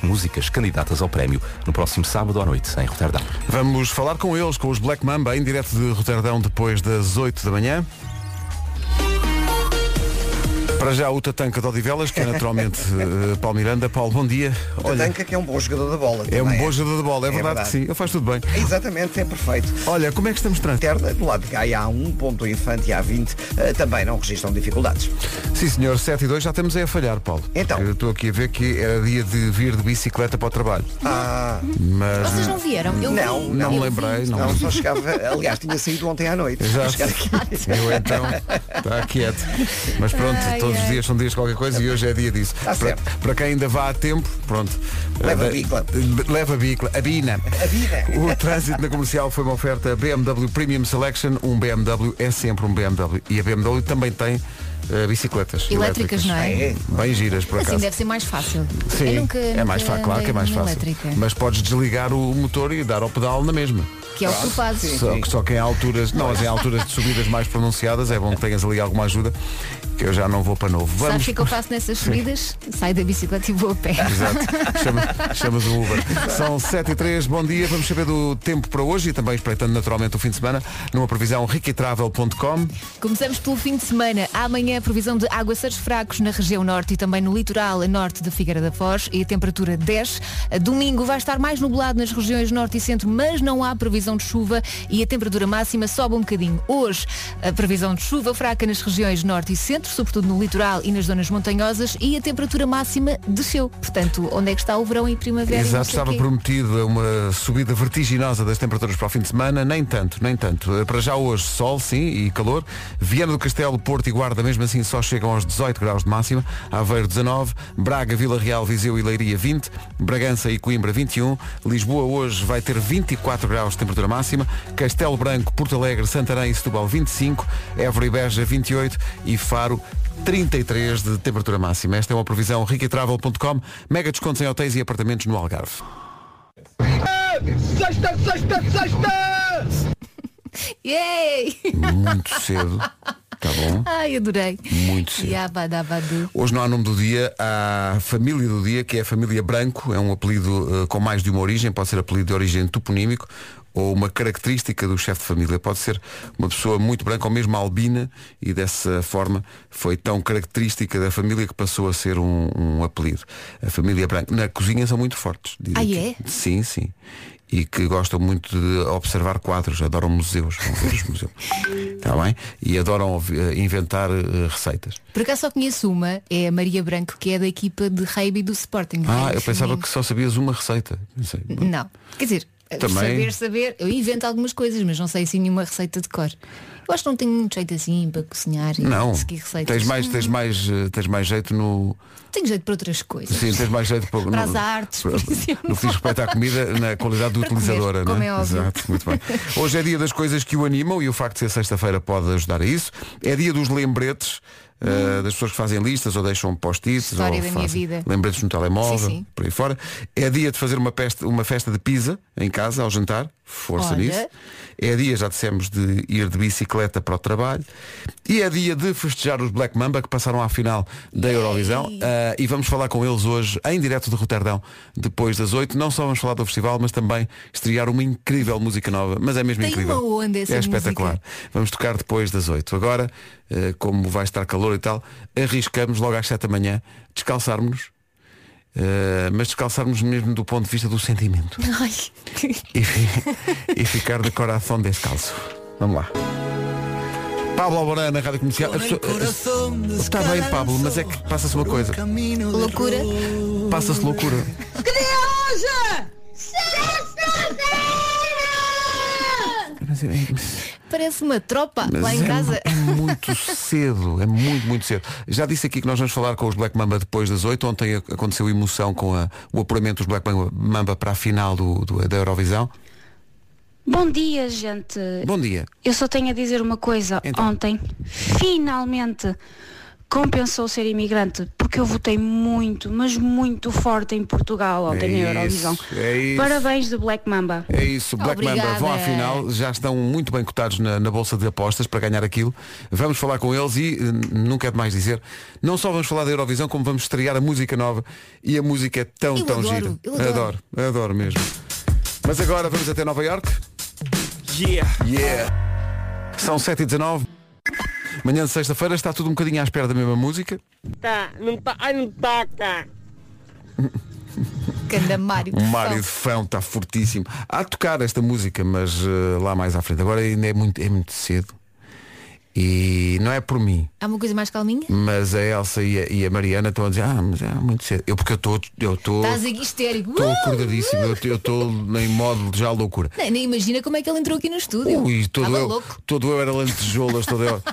sete músicas candidatas ao prémio no próximo sábado à noite em Roterdão. Vamos falar com eles, com os Black Mamba, em direto de Roterdão depois das 8 da manhã. Para já o Tatanca de Odivelas, que é naturalmente uh, Paulo Miranda. Paulo, bom dia. Olha, Tatanca que é um bom jogador da bola. É um também bom jogador de bola, é, É verdade, verdade. que sim. Ele faz tudo bem. Exatamente, é perfeito. Olha, como é que estamos de trânsito? Do lado de Gaia A1, ponto Infante e A20, eh, também não registram dificuldades. Sim, senhor, 7 e 2 já estamos aí a falhar, Paulo. Então. Eu estou aqui a ver que era dia de vir de bicicleta para o trabalho. Ah, Mas. Vocês não vieram? Eu Não, vi. Não me Eu lembrei, vi. não. não, só chegava, aliás, tinha saído ontem à noite. Exato. Eu então, está quieto. Mas pronto, Ai, todos os dias são dias de qualquer coisa e hoje é dia disso. Está para, certo. para quem ainda vá a tempo, pronto. Leva Eh, a bicla. Leva a bicla. A bina. A vida. O trânsito na comercial foi uma oferta BMW Premium Selection. Um BMW é sempre um BMW. E a BMW também tem eh, bicicletas Elétricas, não é? Bem giras, por Assim acaso. deve ser mais fácil. Sim, nunca, é mais fácil, claro que é mais fácil. Elétrica, Mas podes desligar o motor e dar ao pedal na mesma. que é o que tu fazes. Só, que só que em alturas, não, mas em alturas de subidas mais pronunciadas é bom que tenhas ali alguma ajuda, que eu já não vou para novo. Sabes o Vamos. que é que eu faço nessas subidas? Saio da bicicleta e vou a pé. Exato. Chama, chamas o Uber. São 7 e 3, bom dia. Vamos saber do tempo para hoje e também espreitando naturalmente o fim de semana numa previsão riquitravel.com. Começamos pelo fim de semana. Amanhã a previsão de aguaceiros fracos na região norte e também no litoral a norte de Figueira da Foz e a temperatura 10. A Domingo vai estar mais nublado nas regiões norte e centro, mas não há previsão de chuva e a temperatura máxima sobe um bocadinho. Hoje a previsão de chuva fraca nas regiões norte e centro, sobretudo no litoral e nas zonas montanhosas e a temperatura máxima desceu. Portanto, onde é que está o verão e primavera? e Exato, sei estava quê? prometido uma subida vertiginosa das temperaturas para o fim de semana, nem tanto, nem tanto. Eh, Para já hoje, sol, sim, e calor. Viana do Castelo, Porto e Guarda, mesmo assim, só chegam aos 18 graus de máxima. Aveiro, 19. Braga, Vila Real, Viseu e Leiria, 20. Bragança e Coimbra, 21. Lisboa hoje vai ter 24 graus de temperatura máxima. Castelo Branco, Porto Alegre, Santarém e Setúbal, 25. Évora e Beja, 28. E Faro, 33 de temperatura máxima. Esta é uma previsão riquitravel.com. Mega descontos em hotéis e apartamentos no Algarve. Yay! Muito cedo. Tá bom? Ai, adorei. Muito cedo. Yabadabadu. Hoje não há nome do dia, há a família do dia, que é a família Branco, é um apelido eh, com mais de uma origem, pode ser apelido de origem toponímico ou uma característica do chefe de família. Pode ser uma pessoa muito branca ou mesmo albina e dessa forma foi tão característica da família que passou a ser um, um apelido. A família Branco. Na cozinha são muito fortes. Ah, é? Sim, sim. E que gostam muito de observar quadros, adoram museus, vão ver os museus. Está bem? E adoram eh, inventar eh, receitas. Por acaso só conheço uma, é a Maria Branco, que é da equipa de rugby do Sporting. Ah, eu pensava que só sabias uma receita. Não. Quer dizer, Também- saber, saber, eu invento algumas coisas, mas não sei assim nenhuma receita de cor. Eu acho que não tenho muito jeito assim para cozinhar e Não, seguir receitas. tens mais, tens, mais, eh, tens mais jeito no. Tenho jeito para outras coisas. Sim, tens mais jeito para, Para as artes, exemplo. No que diz respeito à comida, na qualidade do Para comer, como é? é óbvio. Exato, muito bem. Hoje é dia das coisas que o animam e o facto de ser sexta-feira pode ajudar a isso. É dia dos lembretes. Eh, das pessoas que fazem listas ou deixam post-its ou lembretes no telemóvel, Sim, sim. por aí fora. É dia de fazer uma festa, uma festa de pizza em casa, ao jantar. Força Olha. nisso. É dia, já dissemos, de ir de bicicleta para o trabalho. E é dia de festejar os Black Mamba que passaram à final da Eurovisão. Ah, e vamos falar com eles hoje, em direto de Roterdão, depois das 8. Não só vamos falar do festival, mas também estrear uma incrível música nova. Mas é mesmo Tem incrível. uma onda essa é espetacular. música. Vamos tocar depois das 8. Agora, eh, como vai estar calor e tal, arriscamos logo às 7 da manhã descalçarmos-nos. Eh, mas descalçarmos mesmo do ponto de vista do sentimento Ai. e, e ficar de coração descalço. Vamos lá. Pablo Alborán na Rádio Comercial. A pessoa- Está bem, Pablo, mas é que passa-se uma coisa. Loucura. Passa-se loucura. Mas é- Parece uma tropa mas lá em é- casa. É muito cedo, é muito, muito cedo. Já disse aqui que nós vamos falar com os Black Mamba depois das 8. Ontem ac- aconteceu emoção com a- o apuramento dos Black Mamba para a final do, do- da Eurovisão. Bom dia, gente. Bom dia. Eu só tenho a dizer uma coisa. Então. Ontem, finalmente, compensou ser imigrante, porque eu votei muito, mas muito forte em Portugal ontem na É Eurovisão. isso, é isso. Parabéns de Black Mamba. É isso, Black Obrigada. Mamba vão à final, já estão muito bem cotados na, na bolsa de apostas para ganhar aquilo. Vamos falar com eles e, eh, nunca é demais dizer, não só vamos falar da Eurovisão, como vamos estrear a música nova e a música é tão, Eu tão adoro, gira. eu adoro. adoro, adoro mesmo. Mas agora vamos até Nova York. Yeah. Yeah! São 7h19. Manhã de sexta-feira está tudo um bocadinho à espera da mesma música. Tá, não tá, ai não toca. Canda Mário. O Mário de Fão está fortíssimo. Há de tocar esta música, mas eh, lá mais à frente. Agora ainda é muito, é muito cedo. E não é por mim, Há uma coisa mais calminha? mas a Elsa e a, e a Mariana estão a dizer, ah, mas é muito cedo. Eu porque eu estou, eu estou. Estás aqui histérico. Estou Uh! acordadíssimo, eu- eu estou em modo já loucura. Nem, nem imagina como é que ele entrou aqui no estúdio. Ui, todo Estava eu, louco. todo eu era lentejoulas, todo eu.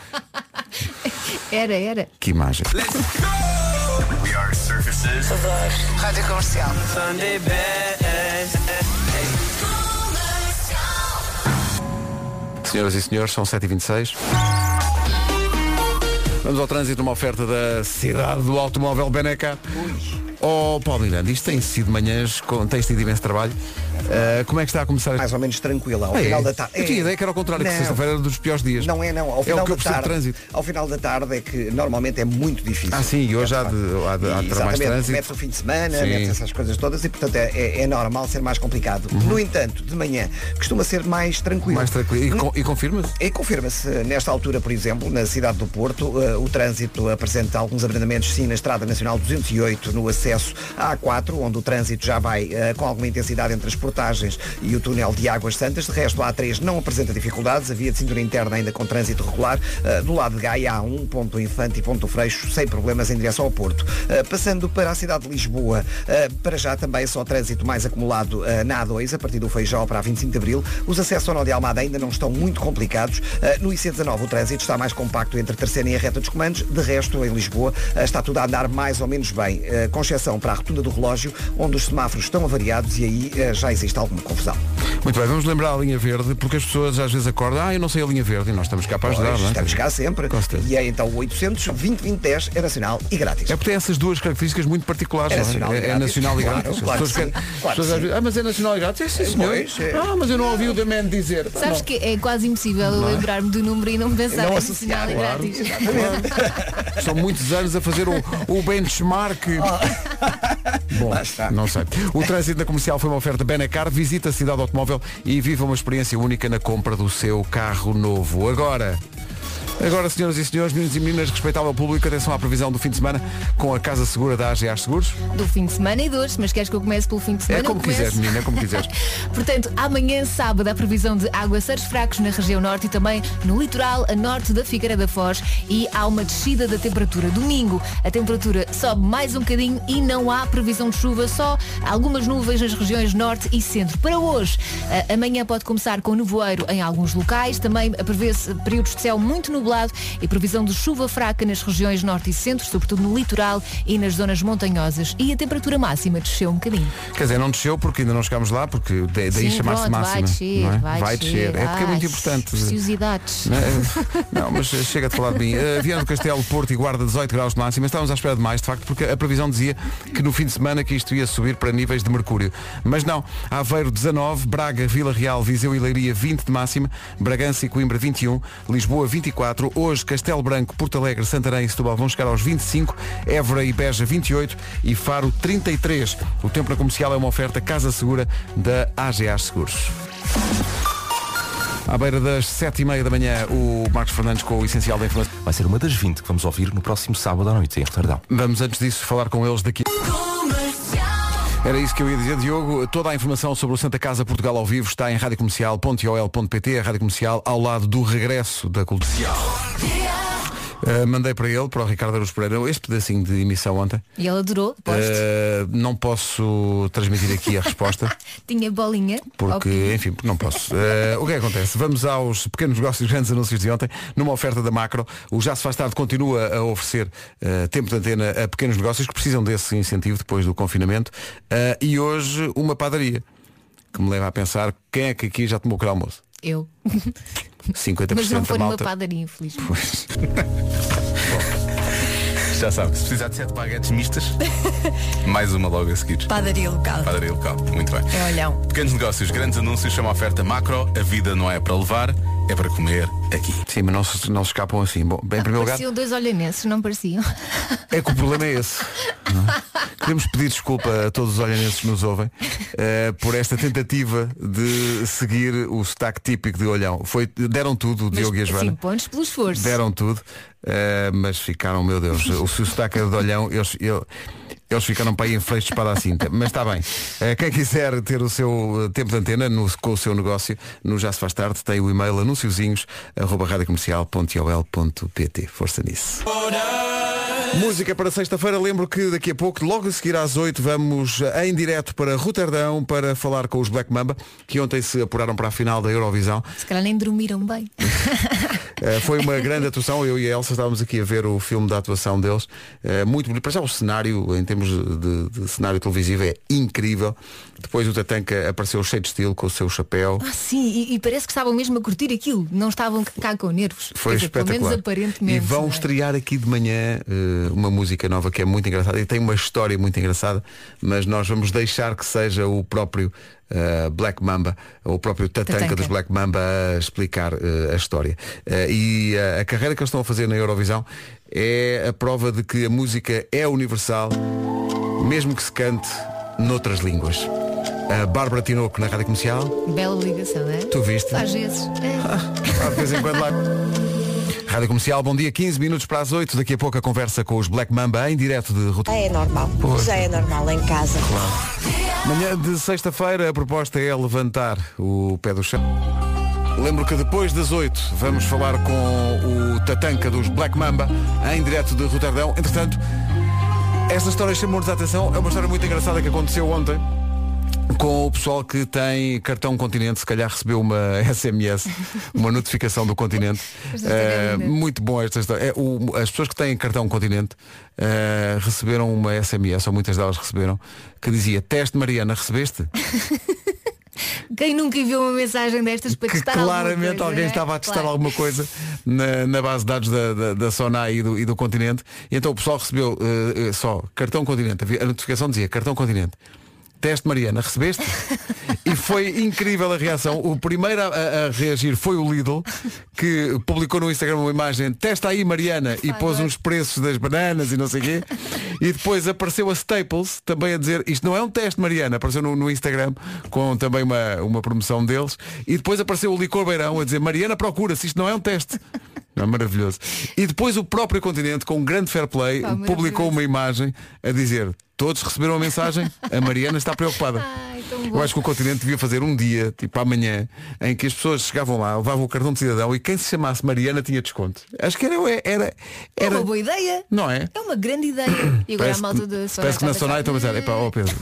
Era, era. Que imagem. We are surfaces. Rádio Comercial. Sunday. Senhoras e senhores, são 7h26. Vamos ao trânsito numa oferta da cidade do automóvel Benecar. Oh, Paulo Miranda, isto tem sido manhãs, com, tens tido imenso trabalho. Ah, como é que está a começar? Mais ou menos tranquila. Ao Ah, é? final da tarde. Eu tinha ideia que era ao contrário, que Não. sexta-feira era dos piores dias. Não é não, ao é final o que eu da tarde, trânsito. ao final da tarde é que normalmente é muito difícil. Ah, sim, e hoje há de- há de- há de mais trânsito. mete o fim de semana, mete essas coisas todas e portanto é, é- é normal ser mais complicado. No entanto, de manhã costuma ser mais tranquilo. Uhum. Mais tranquilo. E, e confirma-se? E confirma-se, nesta altura, por exemplo, na cidade do Porto, eh, o trânsito apresenta alguns abrandamentos sim na Estrada Nacional 208 no acesso à A4, onde o trânsito já vai eh, com alguma intensidade entre as portagens e o túnel de Águas Santas. De resto, a A3 não apresenta dificuldades, a via de cintura interna ainda com trânsito regular. Eh, do lado de Gaia há um ponto Infante e ponto Freixo, sem problemas em direção ao Porto. Eh, passando para a cidade de Lisboa, para já também só trânsito mais acumulado na A2, a partir do Feijó para a 25 de Abril. Os acessos ao Nó de Almada ainda não estão muito complicados. No IC19 o trânsito está mais compacto entre terceira e a reta dos comandos. De resto, em Lisboa, eh, está tudo a andar mais ou menos bem, eh, com exceção para a rotunda do relógio, onde os semáforos estão avariados e aí eh, já existe alguma confusão. Muito bem, vamos lembrar a linha verde, porque as pessoas às vezes acordam, ah, eu não sei a linha verde, e nós estamos cá para ajudar, Pois, não é? estamos cá sempre. E é então o 800 20 20 10 é nacional e grátis. É porque tem essas duas características muito particulares. É nacional e é, é grátis. nacional e Claro, grátis. claro sim, querem- claro vezes, ah, mas é nacional e grátis. É sim, senhor. É. Ah, mas eu não ouvi o da Man dizer. Sabes Não. que é quase impossível lembrar-me do número e não pensar Não em nacional e claro. grátis. São muitos anos a fazer o, o benchmark. Bom, Lá está. não sei. O trânsito na comercial foi uma oferta Benacar. Visita a cidade automóvel e viva uma experiência única na compra do seu carro novo. Agora. Agora, senhoras e senhores, meninos e meninas, respeitável público, atenção à previsão do fim de semana com a Casa Segura da AGA Seguros. Do fim de semana e dois, mas queres que eu comece pelo fim de semana? É como quiseres, menina, é como quiseres. Portanto, amanhã, sábado, há previsão de aguaceiros fracos na região norte e também no litoral a norte da Figueira da Foz e há uma descida da temperatura. Domingo, a temperatura sobe mais um bocadinho e não há previsão de chuva, só algumas nuvens nas regiões norte e centro. Para hoje, amanhã pode começar com nevoeiro em alguns locais, também prevê-se períodos de céu muito nublado e previsão de chuva fraca nas regiões norte e centro, sobretudo no litoral e nas zonas montanhosas. E a temperatura máxima desceu um bocadinho. Quer dizer, não desceu porque ainda não chegámos lá, porque da- daí Sim, chamar-se máxima. Vai descer, é? vai, descer. É porque é muito importante. Preciosidades. Não, é? Não, mas chega de falar de mim. Uh, Viana do Castelo, Porto e Guarda 18 graus de máxima. Estávamos à espera de mais, de facto, porque a previsão dizia que no fim de semana que isto ia subir para níveis de mercúrio. Mas não. Aveiro 19, Braga, Vila Real, Viseu e Leiria 20 de máxima, Bragança e Coimbra 21, Lisboa 24, hoje Castelo Branco, Porto Alegre, Santarém e Setúbal vão chegar aos 25, Évora e Beja 28 e Faro 33. O tempo na comercial é uma oferta Casa Segura da AGA Seguros. À beira das 7h30 da manhã, o Marcos Fernandes com o essencial da informação. Vai ser uma das 20 que vamos ouvir no próximo sábado à noite em Roterdão. Vamos antes disso falar com eles daqui. Era isso que eu ia dizer, Diogo. Toda a informação sobre o Santa Casa Portugal ao vivo está em radiocomercial.ol.pt, a rádio comercial ao lado do regresso da cultura. Uh, mandei para ele, para o Ricardo Aruz Pereira, este pedacinho de emissão ontem. E ele adorou. Uh, não posso transmitir aqui a resposta, Tinha bolinha. porque, Ok. enfim, não posso. Uh, o que é que acontece? Vamos aos pequenos negócios, grandes anúncios de ontem, numa oferta da Macro. O Já se faz tarde continua a oferecer tempo de antena a pequenos negócios que precisam desse incentivo depois do confinamento. E hoje uma padaria, que me leva a pensar quem é que aqui já tomou o almoço? Eu. 50% Mas não da foi numa malta. padaria, infelizmente. Pois. Já sabe, se precisar de sete baguetes mistas, mais uma logo a seguir. Padaria local. Padaria local, muito bem. É olhão. Pequenos negócios, grandes anúncios, chama a oferta macro. A vida não é para levar, é para comer aqui. Sim, mas não se, não se escapam assim. Bom, bem, em primeiro lugar, Pareciam dois olhanenses, não pareciam? é que o problema é esse. não é? Queremos pedir desculpa a todos os olhanenses que nos ouvem eh, por esta tentativa de seguir o sotaque típico de Olhão. Foi, deram tudo, o Diogo e a Mas, Joana. sim, pontos pelo esforço. Deram tudo, eh, mas ficaram, meu Deus, o se o sotaque era de olhão, eles, eu- eles ficaram para aí em freixos para a cinta. Mas está bem. Eh, quem quiser ter o seu eh, tempo de antena no- com o seu negócio, no Já se faz tarde, tem o e-mail anunciozinhos arroba radiocomercial.ol.pt. Força nisso. Música para sexta-feira, lembro que daqui a pouco, logo a seguir às 8, vamos eh, em direto para Roterdão para falar com os Black Mamba, que ontem se apuraram para a final da Eurovisão. Se calhar nem dormiram bem. Uh, foi uma grande atuação, eu e a Elsa estávamos aqui a ver o filme da atuação deles. Uh, muito bonito. Para já o cenário, em termos de, de cenário televisivo, é incrível. Depois o Tatanka apareceu cheio de estilo, com o seu chapéu. Ah, sim, e, e parece que estavam mesmo a curtir aquilo. Não estavam cá com nervos. Foi dizer, Pelo espetacular. menos aparentemente. e vão é? estrear aqui de manhã uh, uma música nova que é muito engraçada e tem uma história muito engraçada, mas nós vamos deixar que seja o próprio uh, Black Mamba, o próprio Tatanka, Tatanka. dos Black Mamba a explicar uh, a história. Uh, e a carreira que eles estão a fazer na Eurovisão é a prova de que a música é universal, mesmo que se cante noutras línguas. A Bárbara Tinoco na Rádio Comercial, Bela ligação, é? tu viste? Às vezes. É. Ah, de vez em quando lá. Rádio Comercial, bom dia, 15 minutos para as 8. Daqui a pouco a conversa com os Black Mamba em direto de Rotterdam. É normal. Pois. Já é normal em casa. Manhã de sexta-feira, a proposta é levantar o pé do chão. Lembro que depois das 8 vamos falar com o Tatanka dos Black Mamba em direto de Roterdão. Entretanto, esta história chamou-nos a atenção. É uma história muito engraçada que aconteceu ontem com o pessoal que tem cartão continente, se calhar recebeu uma SMS, uma notificação do continente. Eh, muito bom esta história. É, o- as pessoas que têm cartão continente eh, receberam uma SMS, ou muitas delas receberam, que dizia, teste Mariana, recebeste? Quem nunca enviou uma mensagem destas para que testar claramente coisa, alguém é? estava a testar Claro. alguma coisa na, na base de dados da, da, da Sonai e do, e do continente. E então o pessoal recebeu eh, só cartão continente. A notificação dizia cartão continente. Teste Mariana, recebeste? e foi incrível a reação. O primeiro a, a- reagir foi o Lidl, que publicou no Instagram uma imagem, testa aí Mariana, e pôs uns preços das bananas e não sei o quê. E depois apareceu a Staples, também a dizer, isto não é um teste Mariana, apareceu no, no Instagram, com também uma, uma promoção deles. E depois apareceu o Licor Beirão a dizer, Mariana procura-se, isto não é um teste. É maravilhoso. E depois o próprio continente, com um grande fair play, Pá, publicou uma imagem a dizer todos receberam a mensagem, a Mariana está preocupada. Ai. Eu acho que o continente devia fazer um dia, tipo amanhã, em que as pessoas chegavam lá, levavam o cartão de cidadão e quem se chamasse Mariana tinha desconto. Acho que era, era, É era uma boa ideia. não é? É uma grande ideia. E agora a malta da Sonai parece que na a Sonai estão a pensar, pensar, epá, ó Pedro,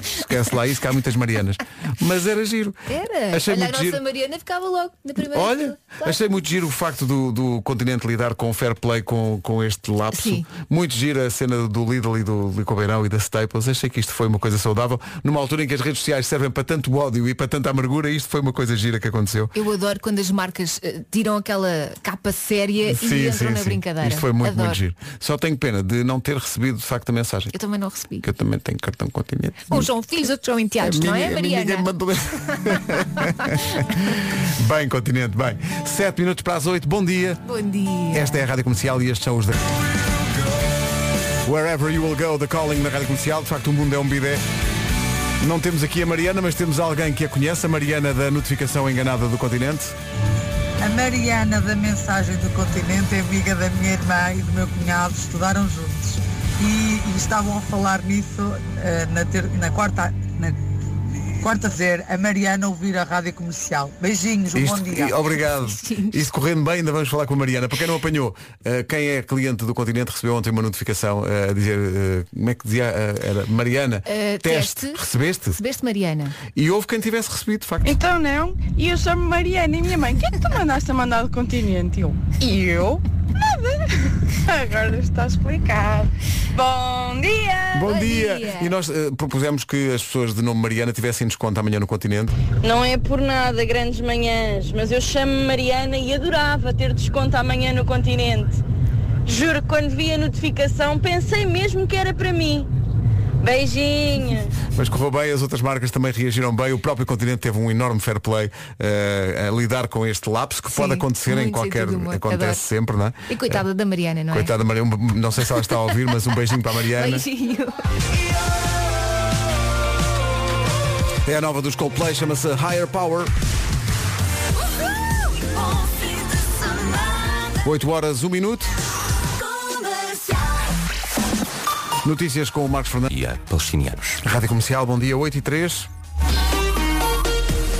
esquece lá isso que há muitas Marianas. Mas era giro. Era. Achei Olha, a muito nossa giro. Mariana ficava logo na primeira Olha. Claro. achei muito giro o facto do, do continente lidar com fair play com, com este lapso. Sim. Muito giro a cena do Lidl e do Licobeirão e da Staples. Achei que isto foi uma coisa saudável. Numa altura em que as redes sociais servem para tanto ódio e para tanta amargura, isto foi uma coisa gira que aconteceu. Eu adoro quando as marcas eh, tiram aquela capa séria e entram na brincadeira. Isto foi muito, adoro. muito giro. Só tenho pena de não ter recebido de facto a mensagem. Eu também não recebi. Que eu também tenho cartão continente. Uns são filhos, outros são enteados, não é, Mariana? mandou- bem, continente, bem. Sete minutos para as oito, bom dia. Bom dia. Esta é a Rádio Comercial e estes são os da... Wherever you will go, The Calling na Rádio Comercial. De facto, o mundo é um bidé. Não temos aqui a Mariana, mas temos alguém que a conhece, a Mariana da notificação enganada do continente. A Mariana da Mensagem do Continente é amiga da minha irmã e do meu cunhado, estudaram juntos. E, e estavam a falar nisso eh, na, ter- na quarta. Na quarta-feira, a Mariana ouvir a rádio comercial. Beijinhos, um bom Isto- dia. e- obrigado. Isto correndo bem, ainda vamos falar com a Mariana. Para quem não apanhou, eh, quem é cliente do continente recebeu ontem uma notificação eh, a dizer, eh, como é que dizia? Era Mariana, teste. teste. recebeste? Recebeste, Mariana? E houve quem tivesse recebido, de facto. Então não, e eu chamo Mariana e minha mãe, quem é que tu mandaste a mandar do continente? Eu, e eu? Nada. Agora está explicado. Bom dia! Bom, dia. E nós eh, propusemos que as pessoas de nome Mariana tivessem desconto amanhã no continente. Não é por nada grandes manhãs, mas eu chamo-me Mariana e adorava ter desconto amanhã no continente. Juro que quando vi a notificação pensei mesmo que era para mim. Beijinhos. Mas correu bem, as outras marcas também reagiram bem. O próprio continente teve um enorme fair play eh, a lidar com este lapso que Sim, pode acontecer em qualquer. Acontece Adoro. sempre, não é? E coitada da Mariana, não é? Coitada da Mariana, um- não sei se ela está a ouvir, mas um beijinho para a Mariana. Beijinho. É a nova dos Coldplay, chama-se Higher Power. 8 horas, 1 minuto. Notícias com o Marcos Fernandes. E a palestinianos. Rádio Comercial, bom dia, 8 e 3.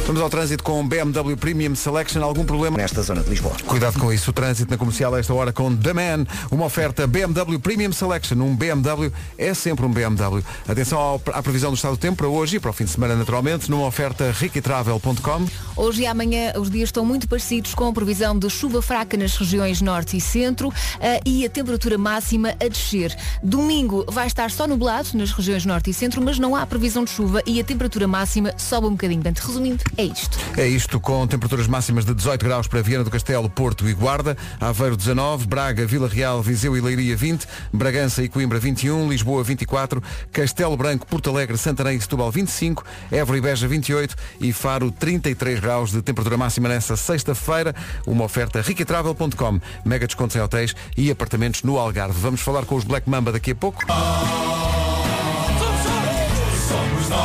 Vamos ao trânsito com BMW Premium Selection. Algum problema? Nesta zona de Lisboa. Cuidado com isso. O trânsito na comercial a esta hora com The Man. Uma oferta BMW Premium Selection. Um BMW é sempre um BMW. Atenção ao- à previsão do estado do tempo para hoje e para o fim de semana, naturalmente, numa oferta riquitravel.com. Hoje e amanhã os dias estão muito parecidos com a previsão de chuva fraca nas regiões norte e centro eh, e a temperatura máxima a descer. Domingo vai estar só nublado nas regiões norte e centro, mas não há previsão de chuva e a temperatura máxima sobe um bocadinho. Portanto, resumindo, é isto. É isto com temperaturas máximas de 18 graus para Viana do Castelo, Porto e Guarda, Aveiro 19, Braga, Vila Real, Viseu e Leiria 20, Bragança e Coimbra 21, Lisboa 24, Castelo Branco, Porto Alegre, Santarém e Setúbal 25, Évora e Beja 28 e Faro 33 graus de temperatura máxima nessa sexta-feira. Uma oferta riquitravel.com, mega descontos em hotéis e apartamentos no Algarve. Vamos falar com os Black Mamba daqui a pouco.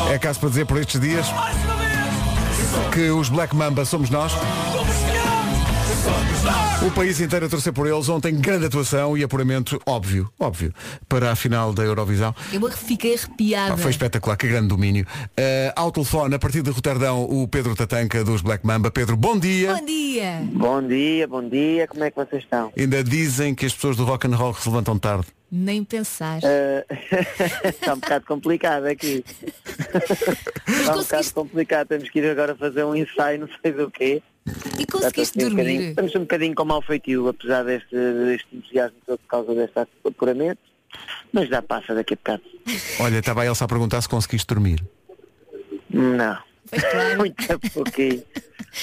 É caso para dizer por estes dias que os Black Mamba somos nós. O país inteiro a torcer por eles. Ontem grande atuação e apuramento óbvio, óbvio, para a final da Eurovisão. Eu fiquei arrepiada. Ah, foi espetacular, que grande domínio. Uh, ao telefone, a partir de Roterdão, o Pedro Tatanca dos Black Mamba. Pedro, bom dia. Bom dia. Bom dia, bom dia, como é que vocês estão? Ainda dizem que as pessoas do rock and roll se levantam tarde. Nem pensar. Eh, Está um bocado complicado aqui. Está um bocado complicado, temos que ir agora fazer um ensaio, não sei do quê. E conseguiste estou assim um dormir? bocadinho- Estamos um bocadinho com mau feitio, apesar deste, deste entusiasmo todo por causa deste apuramento, mas já passa daqui a bocado. Olha, estava a Elsa a perguntar se conseguiste dormir. Não. Muito pouquinho.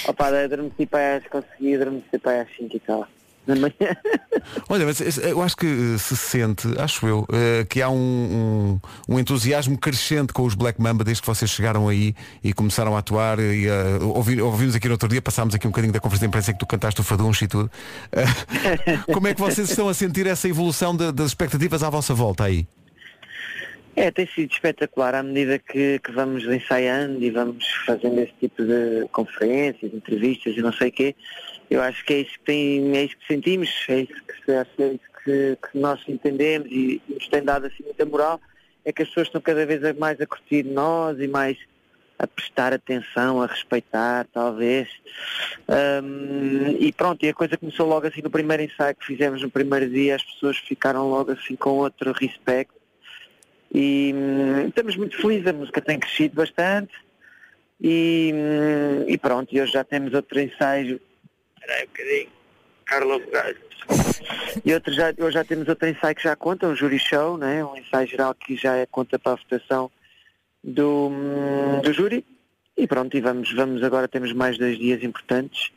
Opa, adormeci para as, consegui adormecer para as 5 e tal. Da manhã. Olha, mas eu acho que eh, se sente, acho eu, eh, que há um, um, um entusiasmo crescente com os Black Mamba desde que vocês chegaram aí e começaram a atuar e eh, ouvi- ouvimos aqui no outro dia, passámos aqui um bocadinho da conferência de imprensa que tu cantaste o Faduncho e tudo. Eh, como é que vocês estão a sentir essa evolução da- das expectativas à vossa volta aí? É, tem sido espetacular à medida que, que vamos ensaiando e vamos fazendo esse tipo de conferências, entrevistas e não sei o quê. Eu acho que é isso que, tem, é isso que sentimos, é isso que, é isso que, que nós entendemos e nos tem dado assim muita moral, é que as pessoas estão cada vez mais a curtir nós e mais a prestar atenção, a respeitar, talvez. Ahm, e pronto, e a coisa começou logo assim no primeiro ensaio que fizemos no primeiro dia, as pessoas ficaram logo assim com outro respeito e hum, estamos muito felizes, a música tem crescido bastante e, hum, e pronto, e hoje já temos outro ensaio. Aí um bocadinho, Carlos E outro já, hoje já temos outro ensaio que já conta, um jury show, né? um ensaio geral que já é conta para a votação do, hum, do júri. E pronto, e vamos, vamos agora temos mais dois dias importantes.